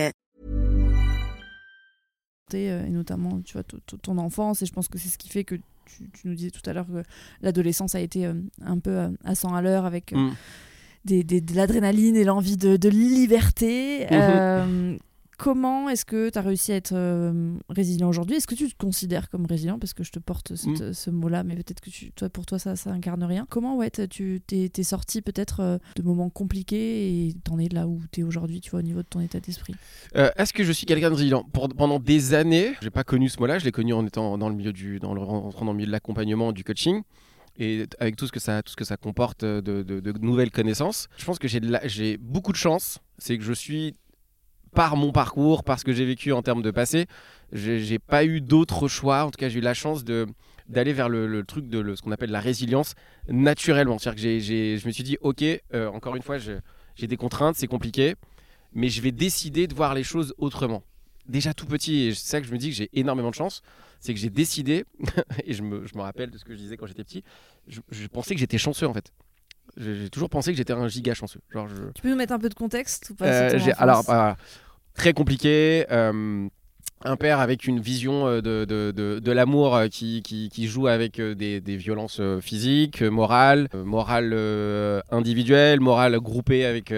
Euh, et notamment tu vois, ton enfance, et je pense que c'est ce qui fait que tu, tu nous disais tout à l'heure que l'adolescence a été euh, un peu euh, à 100 à l'heure avec Mm. des, des- de l'adrénaline et l'envie de, de liberté. Mhm. Euh, comment est-ce que tu as réussi à être euh, résilient aujourd'hui? Est-ce que tu te considères comme résilient? Parce que je te porte cette- Mm. ce mot-là, mais peut-être que tu, toi, pour toi, ça, ça incarne rien. Comment ouais, tu t'es, t'es sorti peut-être euh, de moments compliqués et t'en es là où tu es aujourd'hui, tu vois, au niveau de ton état d'esprit? Euh, Est-ce que je suis quelqu'un de résilient? Pendant des années, j'ai pas connu ce mot-là. Je l'ai connu en étant dans le milieu du, dans le, dans le milieu de l'accompagnement, du coaching, et avec tout ce que ça, tout ce que ça comporte de, de- de nouvelles connaissances. Je pense que j'ai, de la- j'ai beaucoup de chance. C'est que je suis par mon parcours, par ce que j'ai vécu en termes de passé, j'ai, pas eu d'autre choix. En tout cas, j'ai eu la chance de d'aller vers le, truc de ce qu'on appelle la résilience naturellement. C'est-à-dire que je me suis dit, ok, euh, encore une fois, j'ai des contraintes, c'est compliqué mais je vais décider de voir les choses autrement. Déjà tout petit, et c'est ça que je me dis que j'ai énormément de chance, c'est que j'ai décidé, <laughs> et je me, je me rappelle de ce que je disais quand j'étais petit, je, je pensais que j'étais chanceux en fait. J'ai toujours pensé que j'étais un giga chanceux. Genre, je, Tu peux nous mettre un peu de contexte ou pas? Euh, alors, bah, très compliqué. euh, un père avec une vision euh, de, de, de, de l'amour qui, qui, qui joue avec des, des violences physiques, morales, morales euh, individuelles, morales groupées avec.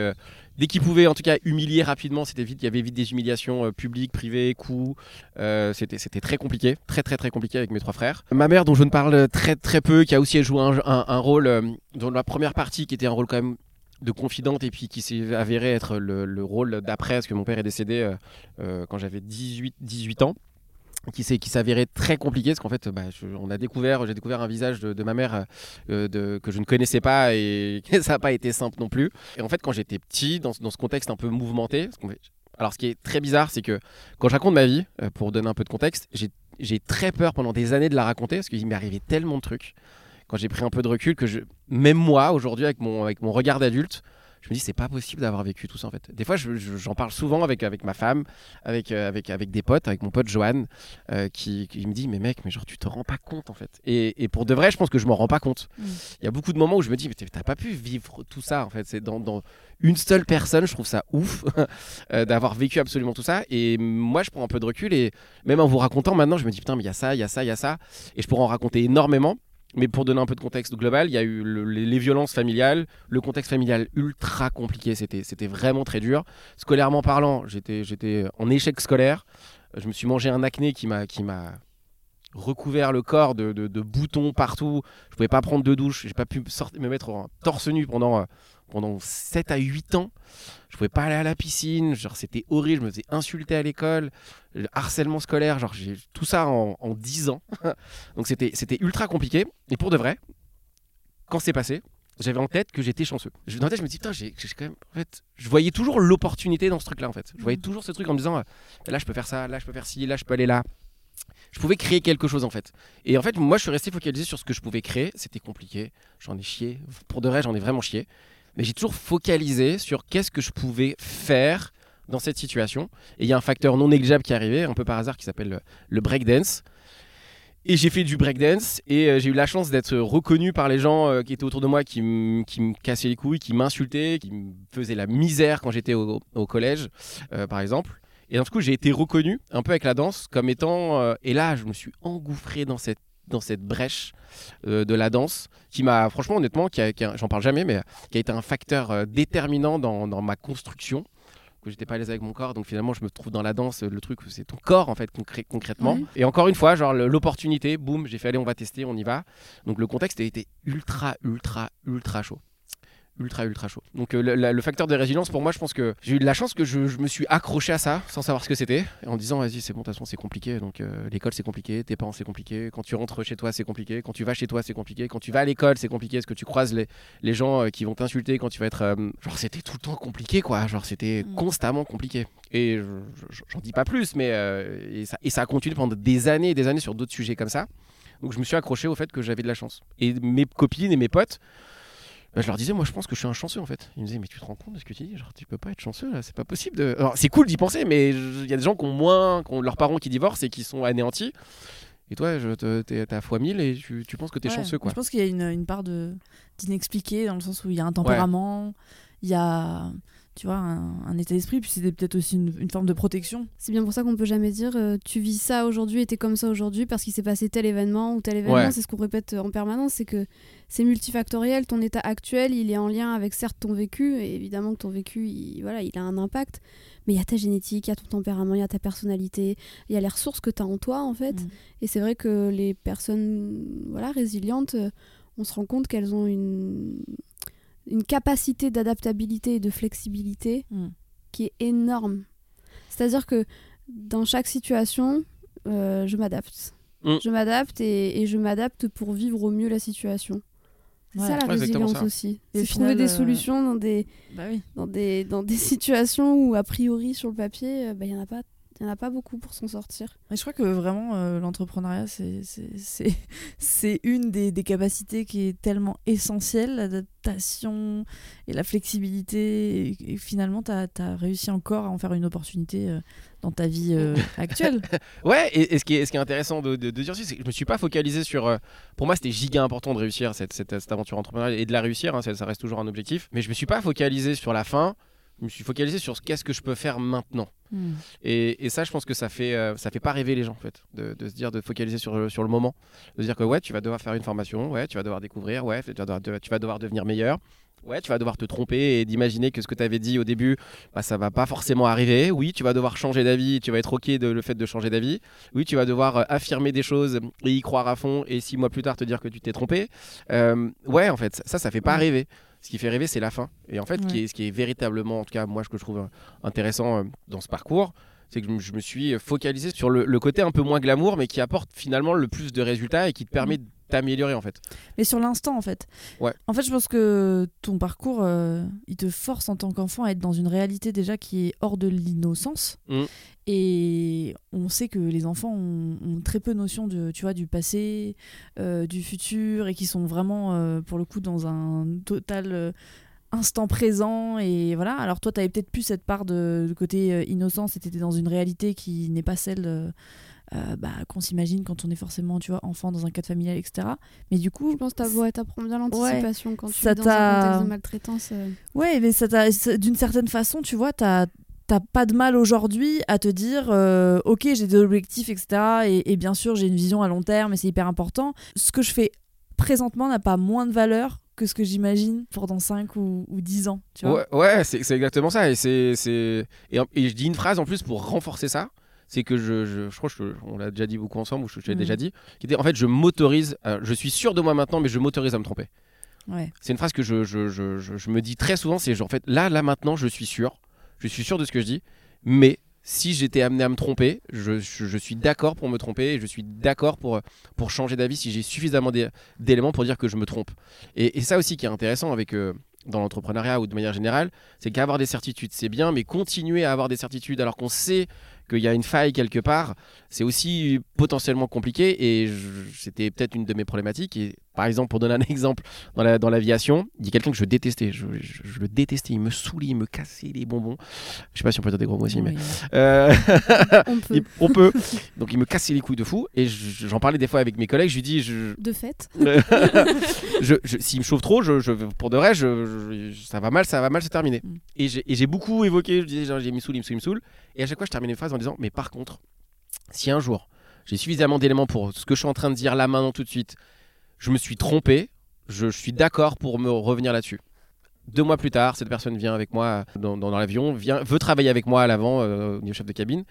Dès qu'il pouvait, en tout cas, humilier rapidement, c'était vite. Il y avait vite des humiliations euh, publiques, privées, coups. Euh, c'était, très compliqué, très très très compliqué avec mes trois frères. Ma mère, dont je ne parle très très peu, qui a aussi joué un, rôle euh, dans la première partie, qui était un rôle quand même de confidente et puis qui s'est avéré être le, le rôle d'après, parce que mon père est décédé quand j'avais 18, 18 ans qui s'est s'avérait très compliqué parce qu'en fait bah, on a découvert j'ai découvert un visage de, ma mère euh, que je ne connaissais pas et <laughs> ça n'a pas été simple non plus. Et en fait quand j'étais petit dans, ce- contexte un peu mouvementé alors ce qui est très bizarre c'est que quand je raconte ma vie euh, pour donner un peu de contexte j'ai très peur pendant des années de la raconter parce qu'il m'est arrivé tellement de trucs. Quand j'ai pris un peu de recul que même moi aujourd'hui avec mon regard d'adulte je me dis c'est pas possible d'avoir vécu tout ça en fait. Des fois je- je- j'en parle souvent avec avec ma femme avec euh, avec avec des potes avec mon pote Johan euh, qui, qui me dit mais mec mais genre tu te rends pas compte en fait. Et, et pour de vrai je pense que je m'en rends pas compte. Mm. il y a beaucoup de moments où je me dis mais t'as pas pu vivre tout ça en fait. C'est dans, dans une seule personne je trouve ça ouf <laughs> euh, d'avoir vécu absolument tout ça. Et moi je prends un peu de recul et même en vous racontant maintenant je me dis putain mais il y a ça il y a ça il y a ça. Et je pourrais en raconter énormément mais pour donner un peu de contexte global, il y a eu le- les, violences familiales, le contexte familial ultra compliqué, c'était c'était vraiment très dur. Scolairement parlant, j'étais j'étais en échec scolaire. Je me suis mangé un acné qui m'a qui m'a recouvert le corps de, de- boutons partout. Je pouvais pas prendre de douche. J'ai pas pu me mettre en torse nu pendant, euh, pendant 7 à 8 ans. Je pouvais pas aller à la piscine. Genre, c'était horrible. Je me faisais insulter à l'école. Le harcèlement scolaire. Genre, j'ai tout ça en, en 10 ans. <laughs> Donc, c'était c'était ultra compliqué. Et pour de vrai, quand c'est passé, j'avais en tête que j'étais chanceux. Je, dans la tête, je me dis, putain, j'ai quand même. En fait, je voyais toujours l'opportunité dans ce truc-là, en fait. Je voyais toujours ce truc en me disant, euh, là, je peux faire ça, là, je peux faire ci, là, je peux aller là. Je pouvais créer quelque chose, en fait. Et en fait, moi, je suis resté focalisé sur ce que je pouvais créer. C'était compliqué. J'en ai chié. Pour de vrai, j'en ai vraiment chié. Mais j'ai toujours focalisé sur qu'est-ce que je pouvais faire dans cette situation. Et il y a un facteur non négligeable qui est arrivé, un peu par hasard, qui s'appelle le, breakdance. Et j'ai fait du breakdance et euh, j'ai eu la chance d'être reconnu par les gens euh, qui étaient autour de moi, qui, me cassaient les couilles, qui m'insultaient, qui me faisaient la misère quand j'étais au, collège, euh, par exemple. Et d'un coup, j'ai été reconnu un peu avec la danse comme étant. euh, et là, je me suis engouffré dans cette, dans cette brèche euh, de la danse qui m'a, franchement, honnêtement, qui a- qui j'en parle jamais, mais qui a été un facteur euh, déterminant dans, dans ma construction. Que j'étais pas à l'aise avec mon corps, donc finalement, je me trouve dans la danse. Le truc, c'est ton corps, en fait, concré- concrètement. Et encore une fois, genre l'opportunité, boum, j'ai fait allez, on va tester, on y va. Donc le contexte a été ultra, ultra, ultra chaud. Ultra, ultra chaud. Donc euh, le, la- le facteur de résilience, pour moi, je pense que j'ai eu de la chance que je, je me suis accroché à ça sans savoir ce que c'était, en disant vas-y, c'est bon, de toute façon, c'est compliqué. Donc euh, l'école, c'est compliqué, tes parents, c'est compliqué. Quand tu rentres chez toi, c'est compliqué. Quand tu vas chez toi, c'est compliqué. Quand tu vas à l'école, c'est compliqué. Est-ce que tu croises les, les gens euh, qui vont t'insulter quand tu vas être. genre, c'était tout le temps compliqué, quoi. Genre, c'était Mm. constamment compliqué. Et je- je- j'en dis pas plus, mais. et, ça, et ça a continué pendant des années et des années sur d'autres sujets comme ça. Donc je me suis accroché au fait que j'avais de la chance. Et mes copines et mes potes, je leur disais, moi je pense que je suis un chanceux en fait. Ils me disaient, mais tu te rends compte de ce que tu dis? Genre, tu peux pas être chanceux là, c'est pas possible. De... Alors, c'est cool d'y penser, mais il y a des gens qui ont moins, qui ont leurs parents qui divorcent et qui sont anéantis. Et toi, t'es à fois 1000 et tu, tu penses que t'es Ouais. chanceux quoi. Je pense qu'il y a une, une part d'inexpliqué dans le sens où il y a un tempérament, il y a tu vois un, un état d'esprit, puis c'était peut-être aussi une, une forme de protection. C'est bien pour ça qu'on peut jamais dire euh, tu vis ça aujourd'hui et t'es comme ça aujourd'hui parce qu'il s'est passé tel événement ou tel événement. Ouais. C'est ce qu'on répète euh, en permanence, c'est que c'est multifactoriel. Ton état actuel, il est en lien avec certes ton vécu et évidemment que ton vécu, il, voilà, il a un impact. Mais il y a ta génétique, il y a ton tempérament, il y a ta personnalité, il y a les ressources que tu as en toi en fait. Mm. Et c'est vrai que les personnes voilà résilientes, euh, on se rend compte qu'elles ont une une capacité d'adaptabilité et de flexibilité Mm. qui est énorme. C'est-à-dire que dans chaque situation, euh, je m'adapte. Mm. Je m'adapte et, et je m'adapte pour vivre au mieux la situation. C'est Ouais. ça la Ouais, résilience ça. aussi. Et C'est trouver final, des euh, solutions dans des, Bah oui. dans des, dans des <laughs> situations où, a priori, sur le papier, euh, bah, il n'y en, a pas- il y en a pas beaucoup pour s'en sortir. Et je crois que vraiment euh, l'entrepreneuriat c'est c'est- c'est <laughs> c'est une des, des capacités qui est tellement essentielle, l'adaptation et la flexibilité. Et, et finalement, tu as, réussi encore à en faire une opportunité euh, dans ta vie euh, <laughs> actuelle. Ouais, et, et ce, qui est, ce qui est intéressant de, de, de dire aussi, c'est que je me suis pas focalisé sur. euh, pour moi, c'était giga important de réussir cette, cette, cette aventure entrepreneuriale et de la réussir, hein, ça, ça reste toujours un objectif. Mais je me suis pas focalisé sur la fin, je me suis focalisé sur ce qu'est-ce que je peux faire maintenant. Hmm. Et, et ça, je pense que ça fait, euh, ça fait pas rêver les gens, en fait, de, de se dire, de focaliser sur, le- sur le moment. De se dire que, ouais, tu vas devoir faire une formation, ouais, tu vas devoir découvrir, ouais, tu vas devoir, tu vas devoir devenir meilleur. Ouais, tu vas devoir te tromper et d'imaginer que ce que tu avais dit au début, bah, ça va pas forcément arriver. Oui, tu vas devoir changer d'avis, tu vas être OK de le fait de changer d'avis. Oui, tu vas devoir euh, affirmer des choses et y croire à fond et six mois plus tard te dire que tu t'es trompé. Euh, ouais, en fait, ça, ça fait pas Ouais. rêver. Ce qui fait rêver, c'est la fin. Et en fait, ce qui est- ce qui est véritablement, en tout cas, moi, ce que je trouve euh, intéressant euh, dans ce parcours, c'est que je me- je me suis focalisé sur le, le côté un peu moins glamour, mais qui apporte finalement le plus de résultats et qui te permet de t'améliorer, en fait. Mais sur l'instant, en fait. Ouais. En fait, je pense que ton parcours, euh, il te force en tant qu'enfant à être dans une réalité déjà qui est hors de l'innocence. Mm. Et on sait que les enfants ont, ont très peu notion de, tu vois, du passé, euh, du futur, et qui sont vraiment, euh, pour le coup, dans un total instant présent. Et voilà. Alors toi, tu avais peut-être plus cette part de, de côté euh, innocence, et étais dans une réalité qui n'est pas celle... euh, euh, bah, qu'on s'imagine quand on est forcément tu vois enfant dans un cadre familial etc mais du coup Je pense que t'as- ouais, t'apprends bien l'anticipation quand tu Ça es dans t'a- un contexte de maltraitance. euh. Ouais, mais ça t'a- d'une certaine façon, tu vois, t'as t'as pas de mal aujourd'hui à te dire, euh, ok, j'ai des objectifs, etc. Et, et bien sûr, j'ai une vision à long terme, et c'est hyper important. Ce que je fais présentement n'a pas moins de valeur que ce que j'imagine pour dans 5 ou, ou 10 ans, tu vois. Ouais, ouais, c'est c'est exactement ça. Et, c'est, c'est... Et, et je dis une phrase en plus pour renforcer ça. C'est que je, je, je crois qu'on l'a déjà dit beaucoup ensemble, ou je, je l'ai Mhm. déjà dit, qui était en fait, je m'autorise, euh, je suis sûr de moi maintenant, mais je m'autorise à me tromper. Ouais. C'est une phrase que je, je, me dis très souvent, c'est genre, en fait, là, là, maintenant, je suis sûr, je suis sûr de ce que je dis, mais si j'étais amené à me tromper, je, je- je suis d'accord pour me tromper, et je suis d'accord pour, pour changer d'avis si j'ai suffisamment d'é- d'éléments pour dire que je me trompe. Et, et ça aussi qui est intéressant avec... euh, dans l'entrepreneuriat ou de manière générale, c'est qu'avoir des certitudes, c'est bien, mais continuer à avoir des certitudes alors qu'on sait qu'il y a une faille quelque part, c'est aussi potentiellement compliqué et c'était peut-être une de mes problématiques. Par exemple, pour donner un <laughs> exemple, dans la- dans l'aviation, il y a quelqu'un que je détestais, je, je- je le détestais, il me saoulait, il me cassait les bonbons. Je sais pas si on peut dire des gros mots aussi, mais. <laughs> Euh, On peut. il- on peut. <laughs> Donc il me cassait les couilles de fou et je- j'en parlais des fois avec mes collègues, je lui dis, je, De fait. je, je- s'il me chauffe trop, je, je- pour de vrai, je, je- ça va mal, ça va mal se terminer. Mm. Et j'ai et j'ai beaucoup évoqué, je disais, genre, j'ai mis saoul, il me saoule, il me saoule. Et à chaque fois, je terminais une phrase en disant, mais par contre, si un jour, j'ai suffisamment d'éléments pour ce que je suis en train de dire là maintenant tout de suite, je me suis trompé, je, suis d'accord pour me revenir là-dessus. Deux mois plus tard, cette personne vient avec moi dans, l'avion, veut travailler avec moi à l'avant, euh, au niveau chef de cabine.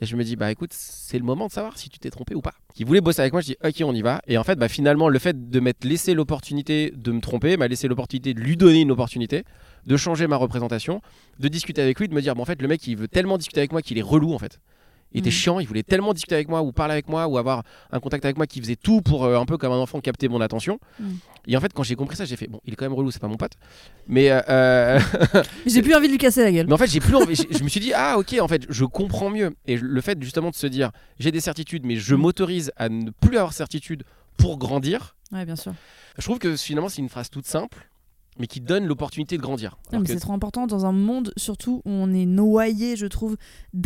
Et je me dis, bah écoute, c'est le moment de savoir si tu t'es trompé ou pas. Qui voulait bosser avec moi, je dis, ok, on y va. Et en fait, bah, finalement, le fait de m'être laissé l'opportunité de me tromper m'a laissé l'opportunité de lui donner une opportunité, de changer ma représentation, de discuter avec lui, de me dire, bon, en fait, le mec, il veut tellement discuter avec moi qu'il est relou, en fait. Il était Mhm. chiant, il voulait tellement discuter avec moi ou parler avec moi ou avoir un contact avec moi qui faisait tout pour euh, un peu comme un enfant capter mon attention. Mhm. Et en fait, quand j'ai compris ça, j'ai fait bon, il est quand même relou, c'est pas mon pote. Mais, euh, euh, <laughs> J'ai plus envie de lui casser la gueule. mais en fait, j'ai plus envie. Je me suis dit ah ok, en fait, je comprends mieux. Et le fait justement de se dire j'ai des certitudes, mais je m'autorise à ne plus avoir certitude pour grandir. Ouais, bien sûr. Je trouve que finalement c'est une phrase toute simple, mais qui donne l'opportunité de grandir. Non, Alors mais que- c'est trop important dans un monde surtout où on est noyé, je trouve,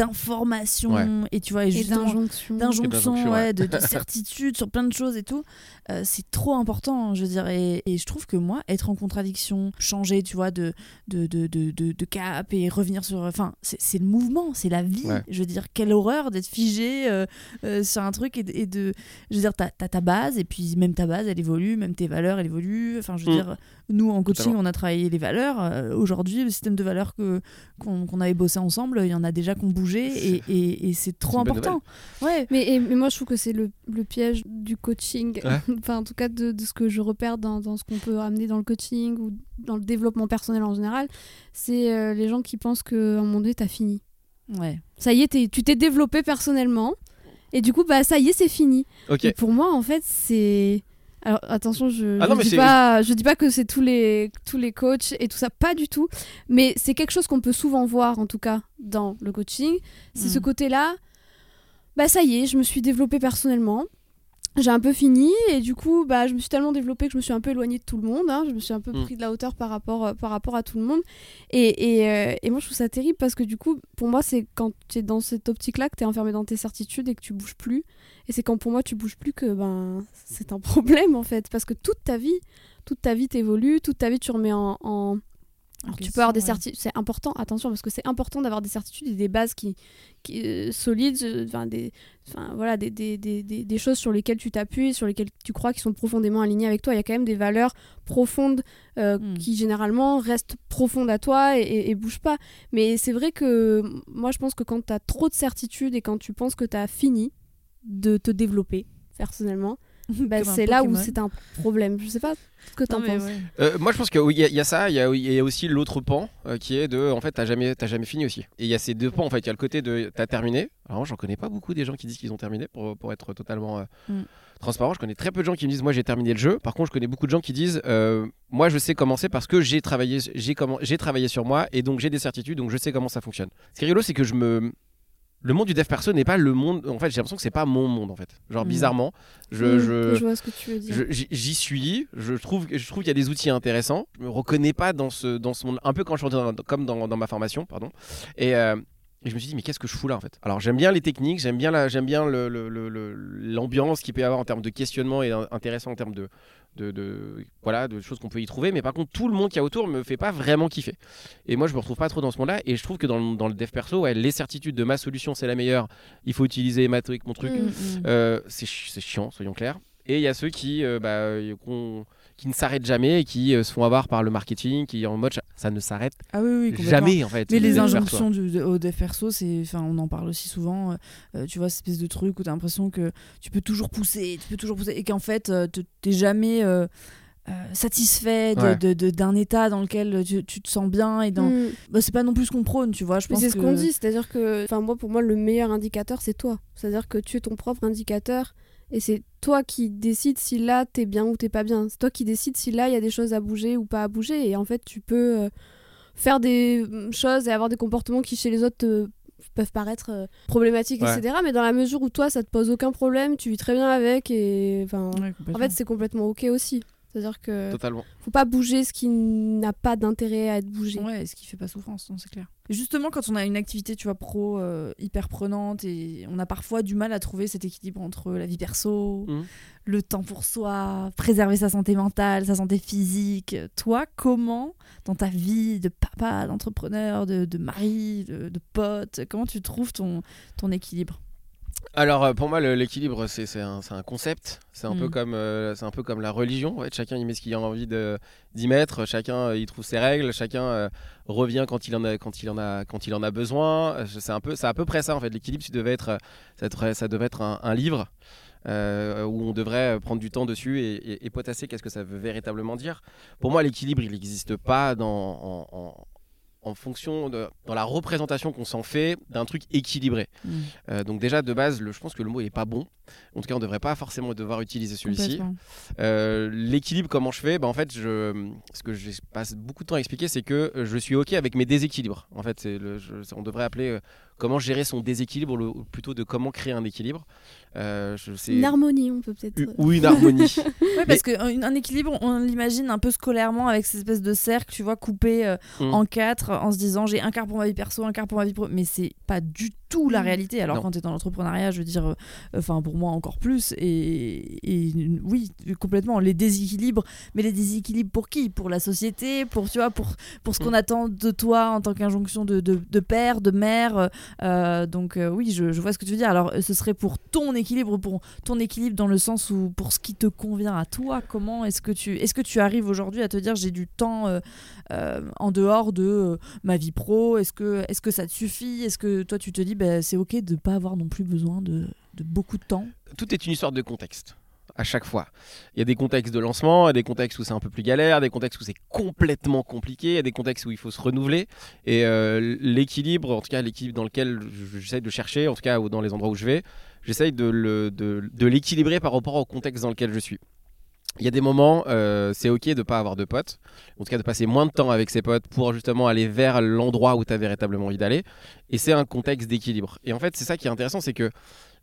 d'informations Ouais. et tu vois et Et d'injonctions, d'injonctions, ouais, ouais. de, de <laughs> certitudes sur plein de choses et tout. Euh, c'est trop important, je veux dire. Et, et je trouve que moi, être en contradiction, changer, tu vois, de, de, de, de, de- de cap et revenir sur. Enfin, c'est c'est le mouvement, c'est la vie. Ouais. Je veux dire, quelle horreur d'être figé euh, euh, sur un truc et de, et de- Je veux dire, t'as as ta base et puis même ta base, elle évolue, même tes valeurs, elles évoluent. Enfin, je veux Mm. dire, nous en coaching, On a travaillé les valeurs. Euh, Aujourd'hui, le système de valeurs que qu'on qu'on avait bossé ensemble, il y en a déjà qui ont bougé et, et, et c'est trop important. Ouais, Mais, et- mais moi, je trouve que c'est le, le piège du coaching. Ouais. <laughs> enfin, en tout cas, de, de ce que je repère dans, dans ce qu'on peut amener dans le coaching ou dans le développement personnel en général. C'est euh, les gens qui pensent qu'à un moment donné, t'as fini. ouais. Ça y est, tu t'es développé personnellement. Et du coup, bah, ça y est, c'est fini. Et pour moi, en fait, c'est. Alors attention, je Ah je non, dis pas, je dis pas que c'est tous les tous les coachs et tout ça, pas du tout. Mais c'est quelque chose qu'on peut souvent voir, en tout cas, dans le coaching. C'est ce côté-là. Bah ça y est, je me suis développée personnellement. J'ai un peu fini et du coup, bah je me suis tellement développée que je me suis un peu éloignée de tout le monde. hein. Je me suis un peu Mm. pris de la hauteur par rapport euh, par rapport à tout le monde. Et, et, euh, et moi, je trouve ça terrible parce que du coup, pour moi, c'est quand tu es dans cette optique-là que tu es enfermé dans tes certitudes et que tu bouges plus. Et c'est quand pour moi tu bouges plus que ben c'est un problème en fait. Parce que toute ta vie, toute ta vie t'évolue, toute ta vie tu remets en. en- Alors, tu peux avoir des ouais. certitudes, c'est important, attention, parce que c'est important d'avoir des certitudes et des bases qui, qui, euh, solides, euh, des, voilà, des, des, des, des, des choses sur lesquelles tu t'appuies, sur lesquelles tu crois qui sont profondément alignées avec toi. Il y a quand même des valeurs profondes euh, Mm. qui généralement restent profondes à toi et, et, et bougent pas. Mais c'est vrai que moi je pense que quand tu as trop de certitudes et quand tu penses que tu as fini de te développer personnellement, <laughs> bah, c'est là où c'est un problème. Je sais pas ce que t'en penses. ouais. Euh, moi, je pense qu'il y, a- il y a ça, il y a, il y a aussi l'autre pan euh, qui est de, en fait, t'as jamais, t'as jamais fini aussi. Et il y a ces deux pans, en fait. Il y a le côté de, t'as terminé. Alors, moi, j'en connais pas beaucoup des gens qui disent qu'ils ont terminé, pour, pour être totalement euh, Mm. transparent. Je connais très peu de gens qui me disent, moi, j'ai terminé le jeu. Par contre, je connais beaucoup de gens qui disent, euh, moi, je sais commencer parce que j'ai travaillé, j'ai comment, j'ai travaillé sur moi et donc j'ai des certitudes, donc je sais comment ça fonctionne. Ce qui est rigolo, c'est que je me le monde du dev perso n'est pas le monde. En fait, j'ai l'impression que c'est pas mon monde en fait. Genre Mm. bizarrement, je, je, je vois ce que tu veux dire. je- j'y j'y suis, je trouve, je trouve qu'il y a des outils intéressants. Je me reconnais pas dans ce, dans ce monde, un peu quand je suis dans, comme dans, dans ma formation, pardon. Et, euh, et je me suis dit, mais qu'est-ce que je fous là en fait? Alors j'aime bien les techniques, j'aime bien la- j'aime bien le- le- le- le- l'ambiance qu'il peut y avoir en termes de questionnement et in- intéressant en termes de, de, de- voilà, de choses qu'on peut y trouver. Mais par contre, tout le monde qui a autour me fait pas vraiment kiffer. Et moi, je me retrouve pas trop dans ce monde-là. Et je trouve que dans, le- dans le dev perso, ouais, les certitudes de ma solution, c'est la meilleure. Il faut utiliser ma truc, mon truc. Mm. Mm. Euh, c'est chi- c'est chiant, soyons clairs. Et il y a ceux qui, euh, bah, euh, qui ne s'arrêtent jamais et qui euh, se font avoir par le marketing, qui en mode ça ne s'arrête Ah oui, oui, complètement. jamais en fait. Mais le les dev perso. injonctions du, de- au dev perso, c'est, enfin, on en parle aussi souvent. euh, euh, tu vois, cette espèce de truc où tu as l'impression que tu peux toujours pousser, tu peux toujours pousser, et qu'en fait, euh, te- t'es jamais euh, euh, satisfait de- Ouais. de- de- d'un état dans lequel tu, tu te sens bien. Et dans... Mm. Bah, c'est pas non plus ce qu'on prône, tu vois. Je pense c'est ce que- qu'on dit, c'est-à-dire que, enfin moi pour moi le meilleur indicateur c'est toi, c'est-à-dire que tu es ton propre indicateur et c'est toi qui décides si là t'es bien ou t'es pas bien, c'est toi qui décides si là il y a des choses à bouger ou pas à bouger. Et en fait tu peux euh, faire des mm, choses et avoir des comportements qui chez les autres te- peuvent paraître euh, problématiques Ouais. etc mais dans la mesure où toi ça te pose aucun problème, tu vis très bien avec et enfin Ouais, en fait c'est complètement ok aussi, c'est-à-dire que Totalement. faut pas bouger ce qui n'a pas d'intérêt à être bougé. Ouais, ce qui fait pas souffrance, c'est clair. Et justement, quand on a une activité, tu vois, pro euh, hyper prenante et on a parfois du mal à trouver cet équilibre entre la vie perso, Mhm. le temps pour soi, préserver sa santé mentale, sa santé physique. Toi, comment, dans ta vie de papa, d'entrepreneur, de, de mari, de, de pote, comment tu trouves ton, ton équilibre? Alors euh, pour moi l'équilibre c'est un, un concept, c'est un Mm. peu comme euh, un peu comme la religion. En fait, chacun y met ce qu'il a envie d'y mettre, chacun euh, y trouve ses règles, chacun euh, revient quand il en a quand il en a quand il en a besoin. Euh, C'est à peu près ça en fait. L'équilibre ça devait être ça devait être un, un livre. où on devrait prendre du temps dessus et, et- et potasser qu'est-ce que ça veut véritablement dire. Pour moi, l'équilibre, il n'existe pas dans, en, en- en fonction de dans la représentation qu'on s'en fait d'un truc équilibré. Euh, donc déjà de base, le- je pense que le mot est pas bon. En tout cas, on devrait pas forcément devoir utiliser celui-ci. Euh, L'équilibre, comment je fais? Bah, En fait, je, ce que je passe beaucoup de temps à expliquer, c'est que euh, je suis OK avec mes déséquilibres. En fait, c'est le, je- on devrait appeler euh, comment gérer son déséquilibre le- ou plutôt de comment créer un équilibre. Euh, je- Une harmonie, on peut peut-être. Ou une harmonie. <laughs> Ouais, parce qu'un un équilibre, on l'imagine un peu scolairement avec cette espèce de cercle, tu vois, coupé euh, Mm. en quatre, en se disant j'ai un quart pour ma vie perso, un quart pour ma vie pro. Mais c'est pas du tout la Mm. réalité. Alors Non. quand tu es dans l'entrepreneuriat, je veux dire, euh, enfin pour moi encore plus. Et, et oui, complètement, les déséquilibres. Mais les déséquilibres pour qui? Pour la société Pour, tu vois, pour, pour ce qu'on Mm. attend de toi en tant qu'injonction de, de, de père, de mère. euh, donc euh, oui, je, je vois ce que tu veux dire. Alors ce serait pour ton équilibre, pour ton équilibre dans le sens où pour ce qui te convient à toi, comment est-ce que tu est-ce que tu arrives aujourd'hui à te dire j'ai du temps en dehors de ma vie pro? Est-ce que est-ce que ça te suffit? Est-ce que toi tu te dis bah, c'est ok de pas avoir non plus besoin de, beaucoup de temps Tout est une histoire de contexte. À chaque fois. Il y a des contextes de lancement, il y a des contextes où c'est un peu plus galère, des contextes où c'est complètement compliqué, il y a des contextes où il faut se renouveler. Et euh, l'équilibre, en tout cas l'équilibre dans lequel je- j'essaie de chercher, en tout cas ou dans les endroits où je vais, j'essaye de l'équilibrer par rapport au contexte dans lequel je suis. Il y a des moments, euh, c'est ok de ne pas avoir de potes, en tout cas de passer moins de temps avec ses potes pour justement aller vers l'endroit où tu as véritablement envie d'aller. Et c'est un contexte d'équilibre. Et en fait, c'est ça qui est intéressant, c'est que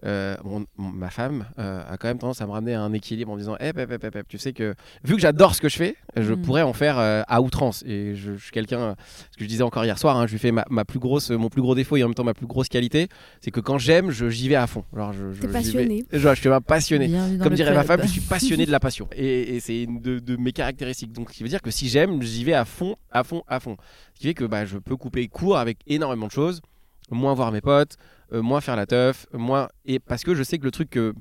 euh, mon- mon- ma femme euh, a quand même tendance à me ramener à un équilibre en me disant Eh, hep, hep, tu sais que vu que j'adore ce que je fais, je Mm. pourrais en faire euh, à outrance. Et je, je suis quelqu'un, ce que je disais encore hier soir, hein, je lui fais ma, ma plus grosse, mon plus gros défaut et en même temps ma plus grosse qualité, c'est que quand j'aime, je- j'y vais à fond. Alors, je, je, passionné. vais- je, je suis un passionné. Comme dirait ma femme, je suis passionné de la passion. <laughs> Et, et c'est une de, de mes caractéristiques. Donc, ce qui veut dire que si j'aime, j'y vais à fond, à fond, à fond. Ce qui fait que bah, je peux couper court avec énormément de choses, moins voir mes potes, moins faire la teuf, moins. Et parce que je sais que le truc. euh,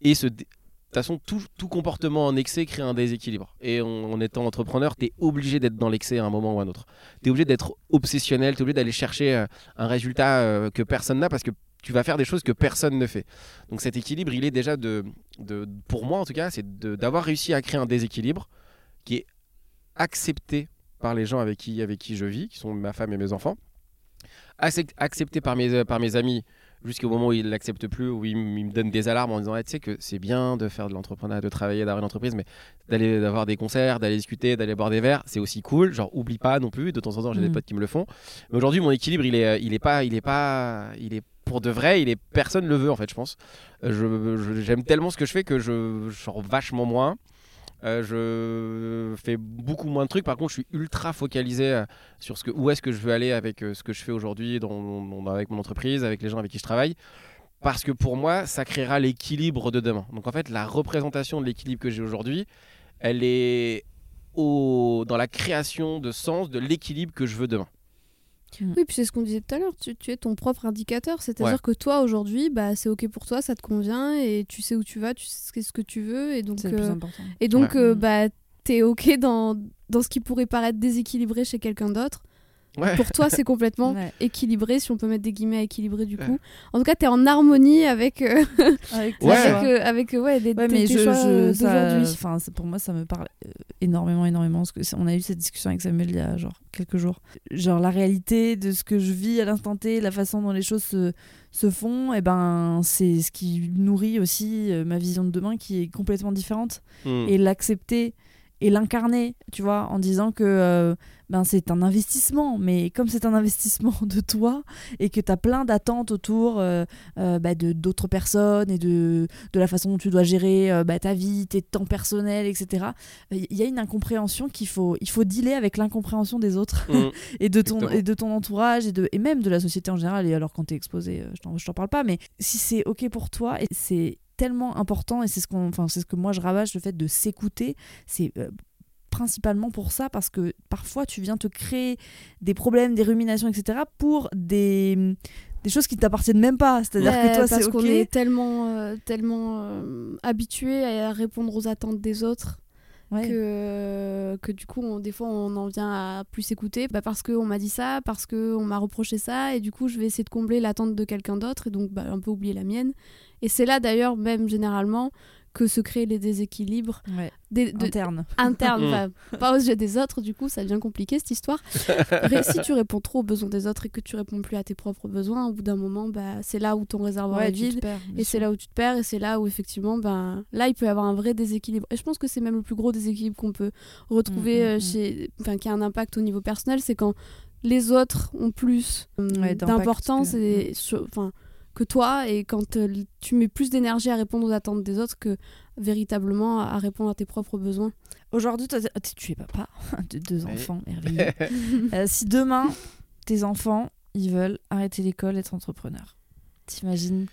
et ce. De toute façon, tout, tout comportement en excès crée un déséquilibre. Et en, étant entrepreneur, tu es obligé d'être dans l'excès à un moment ou à un autre. Tu es obligé d'être obsessionnel, tu es obligé d'aller chercher euh, un résultat euh, que personne n'a parce que tu vas faire des choses que personne ne fait. Donc cet équilibre, il est déjà de, de pour moi en tout cas, c'est d'avoir réussi à créer un déséquilibre qui est accepté par les gens avec qui, avec qui je vis, qui sont ma femme et mes enfants, accepté par mes, par mes amis jusqu'au moment où ils ne l'acceptent plus, où ils, me donnent des alarmes en disant Eh, tu sais que c'est bien de faire de l'entrepreneuriat, de travailler, d'avoir une entreprise, mais d'aller d'avoir des concerts, d'aller discuter, d'aller boire des verres, c'est aussi cool. Genre oublie pas non plus. De temps en temps, j'ai des Mm. potes qui me le font. Mais aujourd'hui, mon équilibre, il est, euh, il est pas, il est pas, il est pour de vrai. Il est personne le veut en fait, je pense. Euh, Je, je- j'aime tellement ce que je fais que je, je sors vachement moins. Euh, je fais beaucoup moins de trucs. Par contre, je suis ultra focalisé euh, sur ce que, où est-ce que je veux aller avec euh, ce que je fais aujourd'hui avec mon entreprise, avec les gens avec qui je travaille. Parce que pour moi, ça créera l'équilibre de demain. Donc en fait, la représentation de l'équilibre que j'ai aujourd'hui, elle est au, dans la création de sens de l'équilibre que je veux demain. Oui, puis c'est ce qu'on disait tout à l'heure, tu, tu es ton propre indicateur, c'est-à-dire Ouais. que toi aujourd'hui, bah, c'est ok pour toi, ça te convient et tu sais où tu vas, tu sais ce que tu veux et donc, C'est le plus euh, important. et donc Ouais. euh, bah, t'es ok dans, dans ce qui pourrait paraître déséquilibré chez quelqu'un d'autre. Ouais. Pour toi, c'est complètement <laughs> Ouais. équilibré, si on peut mettre des guillemets à équilibré du Ouais. coup. En tout cas, t'es en harmonie avec, euh, <laughs> Avec euh, avec, euh, des, mais je, choix euh, d'aujourd'hui. enfin, pour moi, ça me parle euh, énormément, énormément. Parce que c'est- on a eu cette discussion avec Samuel il y a genre quelques jours. Genre la réalité de ce que je vis à l'instant T, la façon dont les choses se, se font, et ben c'est ce qui nourrit aussi ma vision de demain qui est complètement différente. Hmm. Et l'accepter et l'incarner, tu vois, en disant que euh, ben, c'est un investissement, mais comme c'est un investissement <laughs> de toi et que tu as plein d'attentes autour euh, euh, bah, de d'autres personnes et de, de la façon dont tu dois gérer bah, ta vie, tes temps personnels, etc., il y a une incompréhension qu'il faut, il faut dealer avec l'incompréhension des autres Hmm. <laughs> et de ton Exactement. et de ton entourage et de et même de la société en général et alors quand tu es exposé je t'en je t'en parle pas mais si c'est OK pour toi et c'est tellement important et c'est ce qu'on enfin c'est ce que moi je rabâche le fait de s'écouter c'est euh, principalement pour ça parce que parfois tu viens te créer des problèmes des ruminations etc pour des des choses qui t'appartiennent même pas c'est-à-dire Ouais, que toi parce c'est qu'on OK est tellement, euh, tellement euh, habitué à répondre aux attentes des autres Ouais. que, que du coup, on- des fois, on en vient à plus s'écouter bah, parce qu'on m'a dit ça, parce qu'on m'a reproché ça, et du coup, je vais essayer de combler l'attente de quelqu'un d'autre, et donc bah, un peu oublier la mienne. Et c'est là, d'ailleurs, même généralement, que se créent les déséquilibres Ouais, des, de- interne internes, <laughs> Mm. enfin, pas aux yeux des autres, du coup, ça devient compliqué cette histoire. Si tu réponds trop aux besoins des autres et que tu réponds plus à tes propres besoins, au bout d'un moment, bah, c'est là où ton réservoir ouais est vide. perds, Et c'est là où tu te perds, et c'est là où effectivement, ben, là, il peut y avoir un vrai déséquilibre. Et je pense que c'est même le plus gros déséquilibre qu'on peut retrouver Mm, mm, euh, chez, enfin, qui a un impact au niveau personnel, c'est quand les autres ont plus euh, Ouais, d'impact d'importance et enfin que toi, et quand euh, tu mets plus d'énergie à répondre aux attentes des autres que véritablement à répondre à tes propres besoins. Aujourd'hui, tu es papa <laughs> de deux Oui. enfants merveilleux. <laughs> Euh, si demain, tes enfants, ils veulent arrêter l'école, être entrepreneurs, t'imagines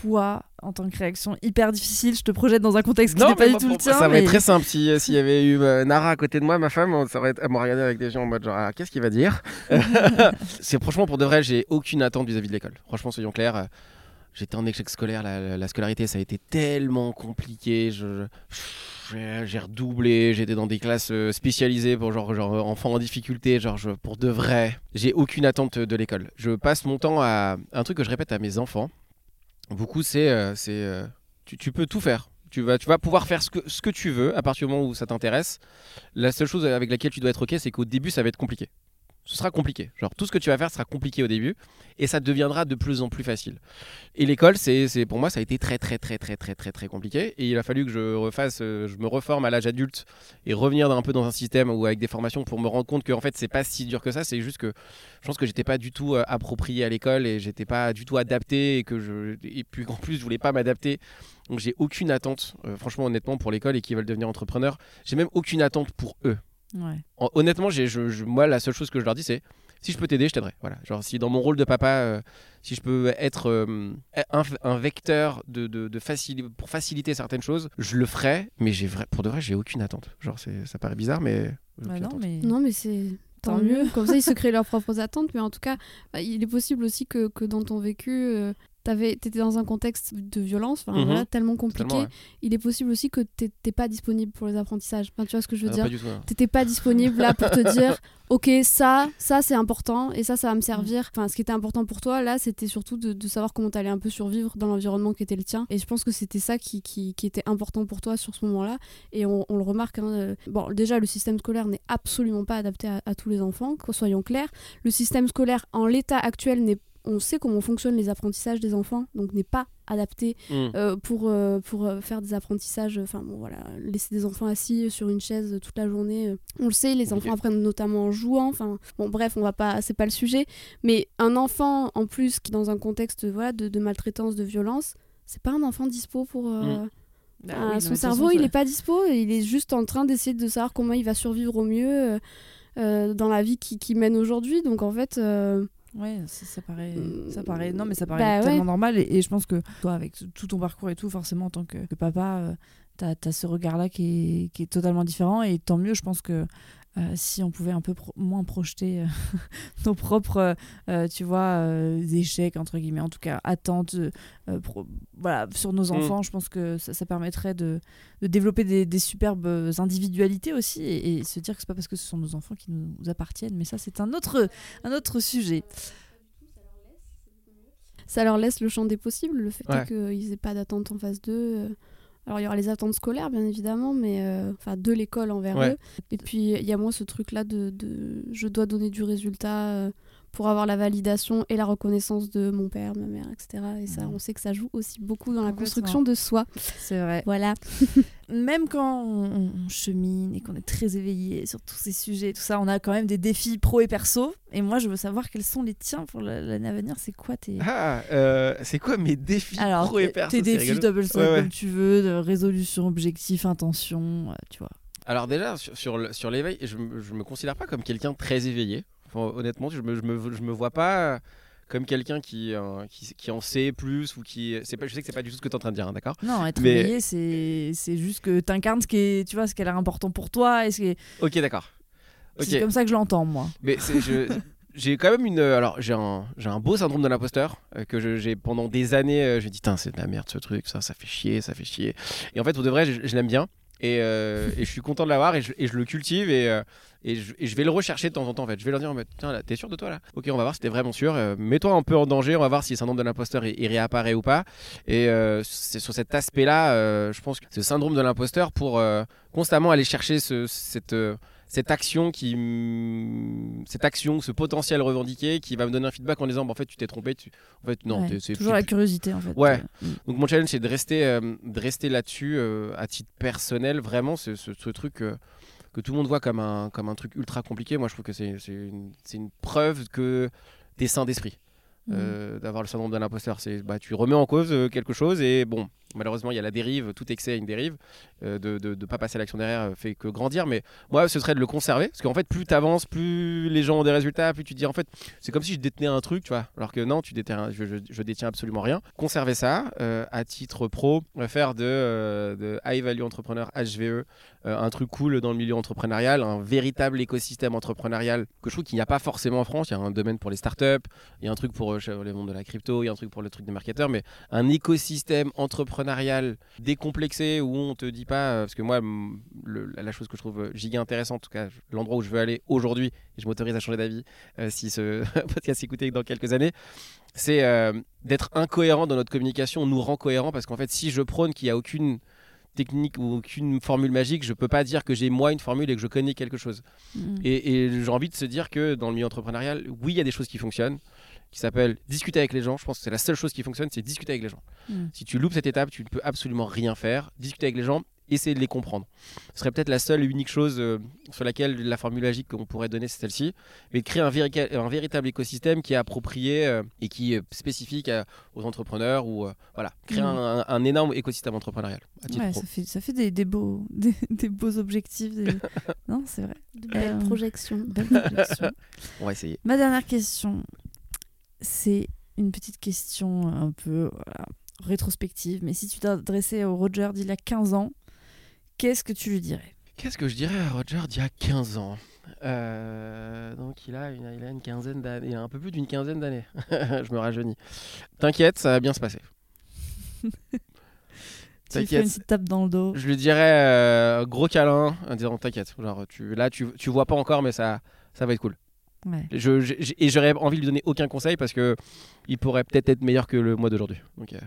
quoi en tant que réaction hyper difficile Je te projette dans un contexte qui n'est pas du tout le tien. Ça va mais- être très simple. Si- S'il y avait eu euh, Nara à côté de moi, ma femme, ça aurait été- elle m'aurait regardé avec des gens en mode genre, ah, qu'est-ce qu'il va dire? <laughs> C'est franchement pour de vrai, j'ai aucune attente vis-à-vis de l'école. Franchement, soyons clairs. euh, J'étais en échec scolaire, la, la- la scolarité ça a été tellement compliqué. Je, je- j'ai- redoublé, j'étais dans des classes euh, spécialisées pour genre, genre enfants en difficulté, genre je- pour de vrai. J'ai aucune attente de l'école. Je passe mon temps à un truc que je répète à mes enfants. Beaucoup, c'est euh, c'est euh, tu, peux tout faire. Tu vas, tu vas pouvoir faire ce que, ce que tu veux à partir du moment où ça t'intéresse. La seule chose avec laquelle tu dois être OK, c'est qu'au début, ça va être compliqué. Ce sera compliqué. Genre, tout ce que tu vas faire sera compliqué au début et ça deviendra de plus en plus facile. Et l'école, c'est, pour moi, ça a été très, très, très, très, très, très, très compliqué. Et il a fallu que je refasse, euh, je me reforme à l'âge adulte et revenir un peu dans un système ou avec des formations pour me rendre compte que en fait, c'est pas si dur que ça. C'est juste que je pense que j'étais pas du tout euh, approprié à l'école et j'étais pas du tout adapté et que je, et puis en plus, je voulais pas m'adapter. Donc, j'ai aucune attente, euh, franchement, honnêtement, pour l'école et qui veulent devenir entrepreneurs. J'ai même aucune attente pour eux. Ouais. Honnêtement, j'ai, je, je- moi, la seule chose que je leur dis, c'est si je peux t'aider, je t'aiderai. Voilà. Genre, si dans mon rôle de papa, euh, si je peux être euh, un, un vecteur de, de, de facili- pour faciliter certaines choses, je le ferai. Mais j'ai vrai, pour de vrai, j'ai aucune attente. Genre, c'est, ça paraît bizarre, mais. Bah non, mais Non, mais c'est tant, Tant mieux. mieux. Comme ça, ils se <laughs> créent leurs propres attentes. Mais en tout cas, bah, il est possible aussi que, que dans ton vécu, euh, t'étais dans un contexte de violence, Mhm. voilà, tellement compliqué, ouais. il est possible aussi que t'é- t'es pas disponible pour les apprentissages. Enfin, tu vois ce que je veux Ah, dire? T'étais pas disponible là pour te dire, <laughs> ok, ça, ça c'est important et ça, ça va me servir. Enfin, ce qui était important pour toi là, c'était surtout de, de savoir comment t'allais un peu survivre dans l'environnement qui était le tien. Et je pense que c'était ça qui, qui, qui était important pour toi sur ce moment-là. Et on, on le remarque. hein, euh, bon, déjà, le système scolaire n'est absolument pas adapté à, à tous les enfants, soyons clairs. Le système scolaire en l'état actuel n'est on sait comment fonctionnent les apprentissages des enfants, donc n'est pas adapté Mm. euh, pour, euh, pour euh, faire des apprentissages. Enfin bon voilà, laisser des enfants assis sur une chaise toute la journée. euh, on le sait, les enfants apprennent notamment en jouant. Enfin bon bref, on va pas, c'est pas le sujet. Mais un enfant en plus qui est dans un contexte voilà de, de maltraitance, de violence, c'est pas un enfant dispo pour. euh, Mm. Bah oui, son cerveau, il ça- est pas dispo, il est juste en train d'essayer de savoir comment il va survivre au mieux dans la vie qu'il qui mène aujourd'hui. Donc en fait, Ouais, ça, ça paraît, ça paraît, non mais ça paraît Bah tellement ouais. normal et, et je pense que toi avec tout ton parcours et tout, forcément en tant que, que papa, euh, t'as as ce regard-là qui est, qui est totalement différent et tant mieux, je pense que euh, si on pouvait un peu pro- moins projeter euh, <laughs> nos propres, euh, tu vois, euh, échecs entre guillemets, en tout cas attentes, euh, voilà, sur nos enfants, je pense que ça, ça permettrait de, de développer des, des superbes individualités aussi et, et se dire que c'est pas parce que ce sont nos enfants qui nous appartiennent, mais ça c'est un autre, un autre sujet. ça leur laisse le champ des possibles, le fait Ouais. qu'ils aient pas d'attente en phase 2. Alors il y aura les attentes scolaires bien évidemment, mais euh, enfin de l'école envers Ouais. eux. Et puis il y a moins ce truc là de, de je dois donner du résultat euh, pour avoir la validation et la reconnaissance de mon père, ma mère, etc. Et ça, Mhm. on sait que ça joue aussi beaucoup dans la construction de soi. C'est vrai. Voilà. <laughs> Même quand on, on chemine et qu'on est très éveillé sur tous ces sujets, tout ça, on a quand même des défis pro et perso. Et moi, je veux savoir quels sont les tiens pour la- l'année à venir. C'est quoi tes. Ah, euh, c'est quoi mes défis Alors, pro et tes- perso? tes défis, rigolo. double ça Ouais, ouais. comme tu veux, de résolution, objectif, intention, euh, tu vois. Alors déjà, sur, sur l'éveil, je, me- je me considère pas comme quelqu'un très éveillé. Enfin, honnêtement, je me, je, me, je me vois pas comme quelqu'un qui, euh, qui, qui en sait plus ou qui... C'est pas, je sais que c'est pas du tout ce que tu es en train de dire, hein, d'accord? Non, être Mais- éveillé, c'est c'est juste que tu incarnes ce qui est, tu vois, ce qui a l'air important pour toi. Et ce qui est- Ok, d'accord. C'est comme ça que je l'entends, moi. mais j'ai quand même une... Alors, j'ai un, un beau syndrome de l'imposteur euh, que j'ai pendant des années... euh, j'ai dit, c'est de la merde ce truc, ça, ça fait chier, ça fait chier. Et en fait, pour de vrai, je, je l'aime bien. Et, euh, et je suis content de l'avoir et et je le cultive et, euh, et, je, vais le rechercher de temps en temps en fait. Je vais leur dire, mais, tiens là, t'es sûr de toi là? Ok, on va voir si t'es vraiment sûr. Euh, Mets-toi un peu en danger, on va voir si le syndrome de l'imposteur il, réapparaît ou pas. Et c'est sur cet aspect-là, euh, je pense que ce syndrome de l'imposteur pour constamment aller chercher ce- cette, cette action qui, cette action, ce potentiel revendiqué qui va me donner un feedback en disant, bah, en fait, tu t'es trompé. Tu... En fait, non, Ouais, c'est toujours la curiosité, en fait. Ouais. Euh, mm. donc mon challenge c'est de rester, euh, de rester là-dessus euh, à titre personnel, vraiment ce, ce- ce truc euh, que tout le monde voit comme un, comme un truc ultra compliqué. Moi je trouve que c'est une, une preuve que t'es sain d'esprit. Mm. d'avoir le syndrome de l'imposteur. C'est bah, tu remets en cause quelque chose et bon, malheureusement il y a la dérive, tout excès a une dérive. euh, de ne pas passer à l'action derrière euh, fait que grandir, mais moi ce serait de le conserver parce qu'en fait plus tu avances, plus les gens ont des résultats, plus tu dis en fait c'est comme si je détenais un truc, tu vois, alors que non, tu détiens, je, je, je détiens absolument rien. Conserver ça euh, à titre pro, faire de, euh, de high value entrepreneur HVE euh, un truc cool dans le milieu entrepreneurial, un véritable écosystème entrepreneurial que je trouve qu'il n'y a pas forcément en France. Il y a un domaine pour les startups, il y a un truc pour le monde de la crypto, il y a un truc pour le truc des marketeurs, mais un écosystème entrepreneurial décomplexé où on te dit pas, euh, parce que moi, le- la chose que je trouve euh, giga intéressante, en tout cas l'endroit où je veux aller aujourd'hui, et je m'autorise à changer d'avis euh, si ce <laughs> podcast s'écoutait dans quelques années, c'est euh, d'être incohérent dans notre communication nous rend cohérent parce qu'en fait, si je prône qu'il n'y a aucune technique ou aucune formule magique, je peux pas dire que j'ai moi une formule et que je connais quelque chose. Mm. Et, et j'ai envie de se dire que dans le milieu entrepreneurial, oui, il y a des choses qui fonctionnent, qui s'appellent discuter avec les gens. Je pense que c'est la seule chose qui fonctionne, c'est discuter avec les gens. Mm. Si tu loupes cette étape, tu ne peux absolument rien faire. Discuter avec les gens, essayer de les comprendre. Ce serait peut-être la seule et unique chose euh, sur laquelle la formule magique qu'on pourrait donner, c'est celle-ci. Mais de créer un, véri- un véritable écosystème qui est approprié euh, et qui est spécifique à- aux entrepreneurs ou euh, voilà, créer Mm. un, un énorme écosystème entrepreneurial. À titre Ouais, pro. ça fait, ça fait des, des beaux, <laughs> des, des beaux objectifs. des- <laughs> non, c'est vrai. De belles Euh, projections. On va essayer. Ma dernière question, c'est une petite question un peu voilà, rétrospective. Mais si tu t'adressais au Roger d'il y a 15 ans, qu'est-ce que tu lui dirais? Qu'est-ce que je dirais à Roger d'il y a 15 ans? Euh, donc il a, une, il a une quinzaine d'années, il a un peu plus d'une quinzaine d'années. <laughs> je me rajeunis. T'inquiète, ça va bien se passer. <laughs> Tu fais une petite tape dans le dos? Je lui dirais euh, gros câlin en disant t'inquiète. Genre tu, là tu, tu vois pas encore mais ça, ça va être cool. Ouais. Je, et j'aurais envie de lui donner aucun conseil parce que il pourrait peut-être être meilleur que le mois d'aujourd'hui. Donc euh,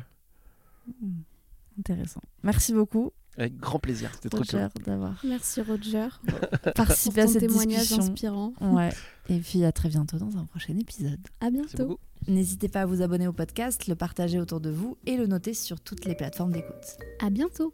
Intéressant. Merci beaucoup, avec grand plaisir. C'était trop Roger, cool. d'avoir Merci Roger <laughs> pour participé à ton cette témoignage discussion. inspirant. Ouais. <laughs> Et puis à très bientôt dans un prochain épisode. À bientôt. N'hésitez pas à vous abonner au podcast, le partager autour de vous et le noter sur toutes les plateformes d'écoute. À bientôt.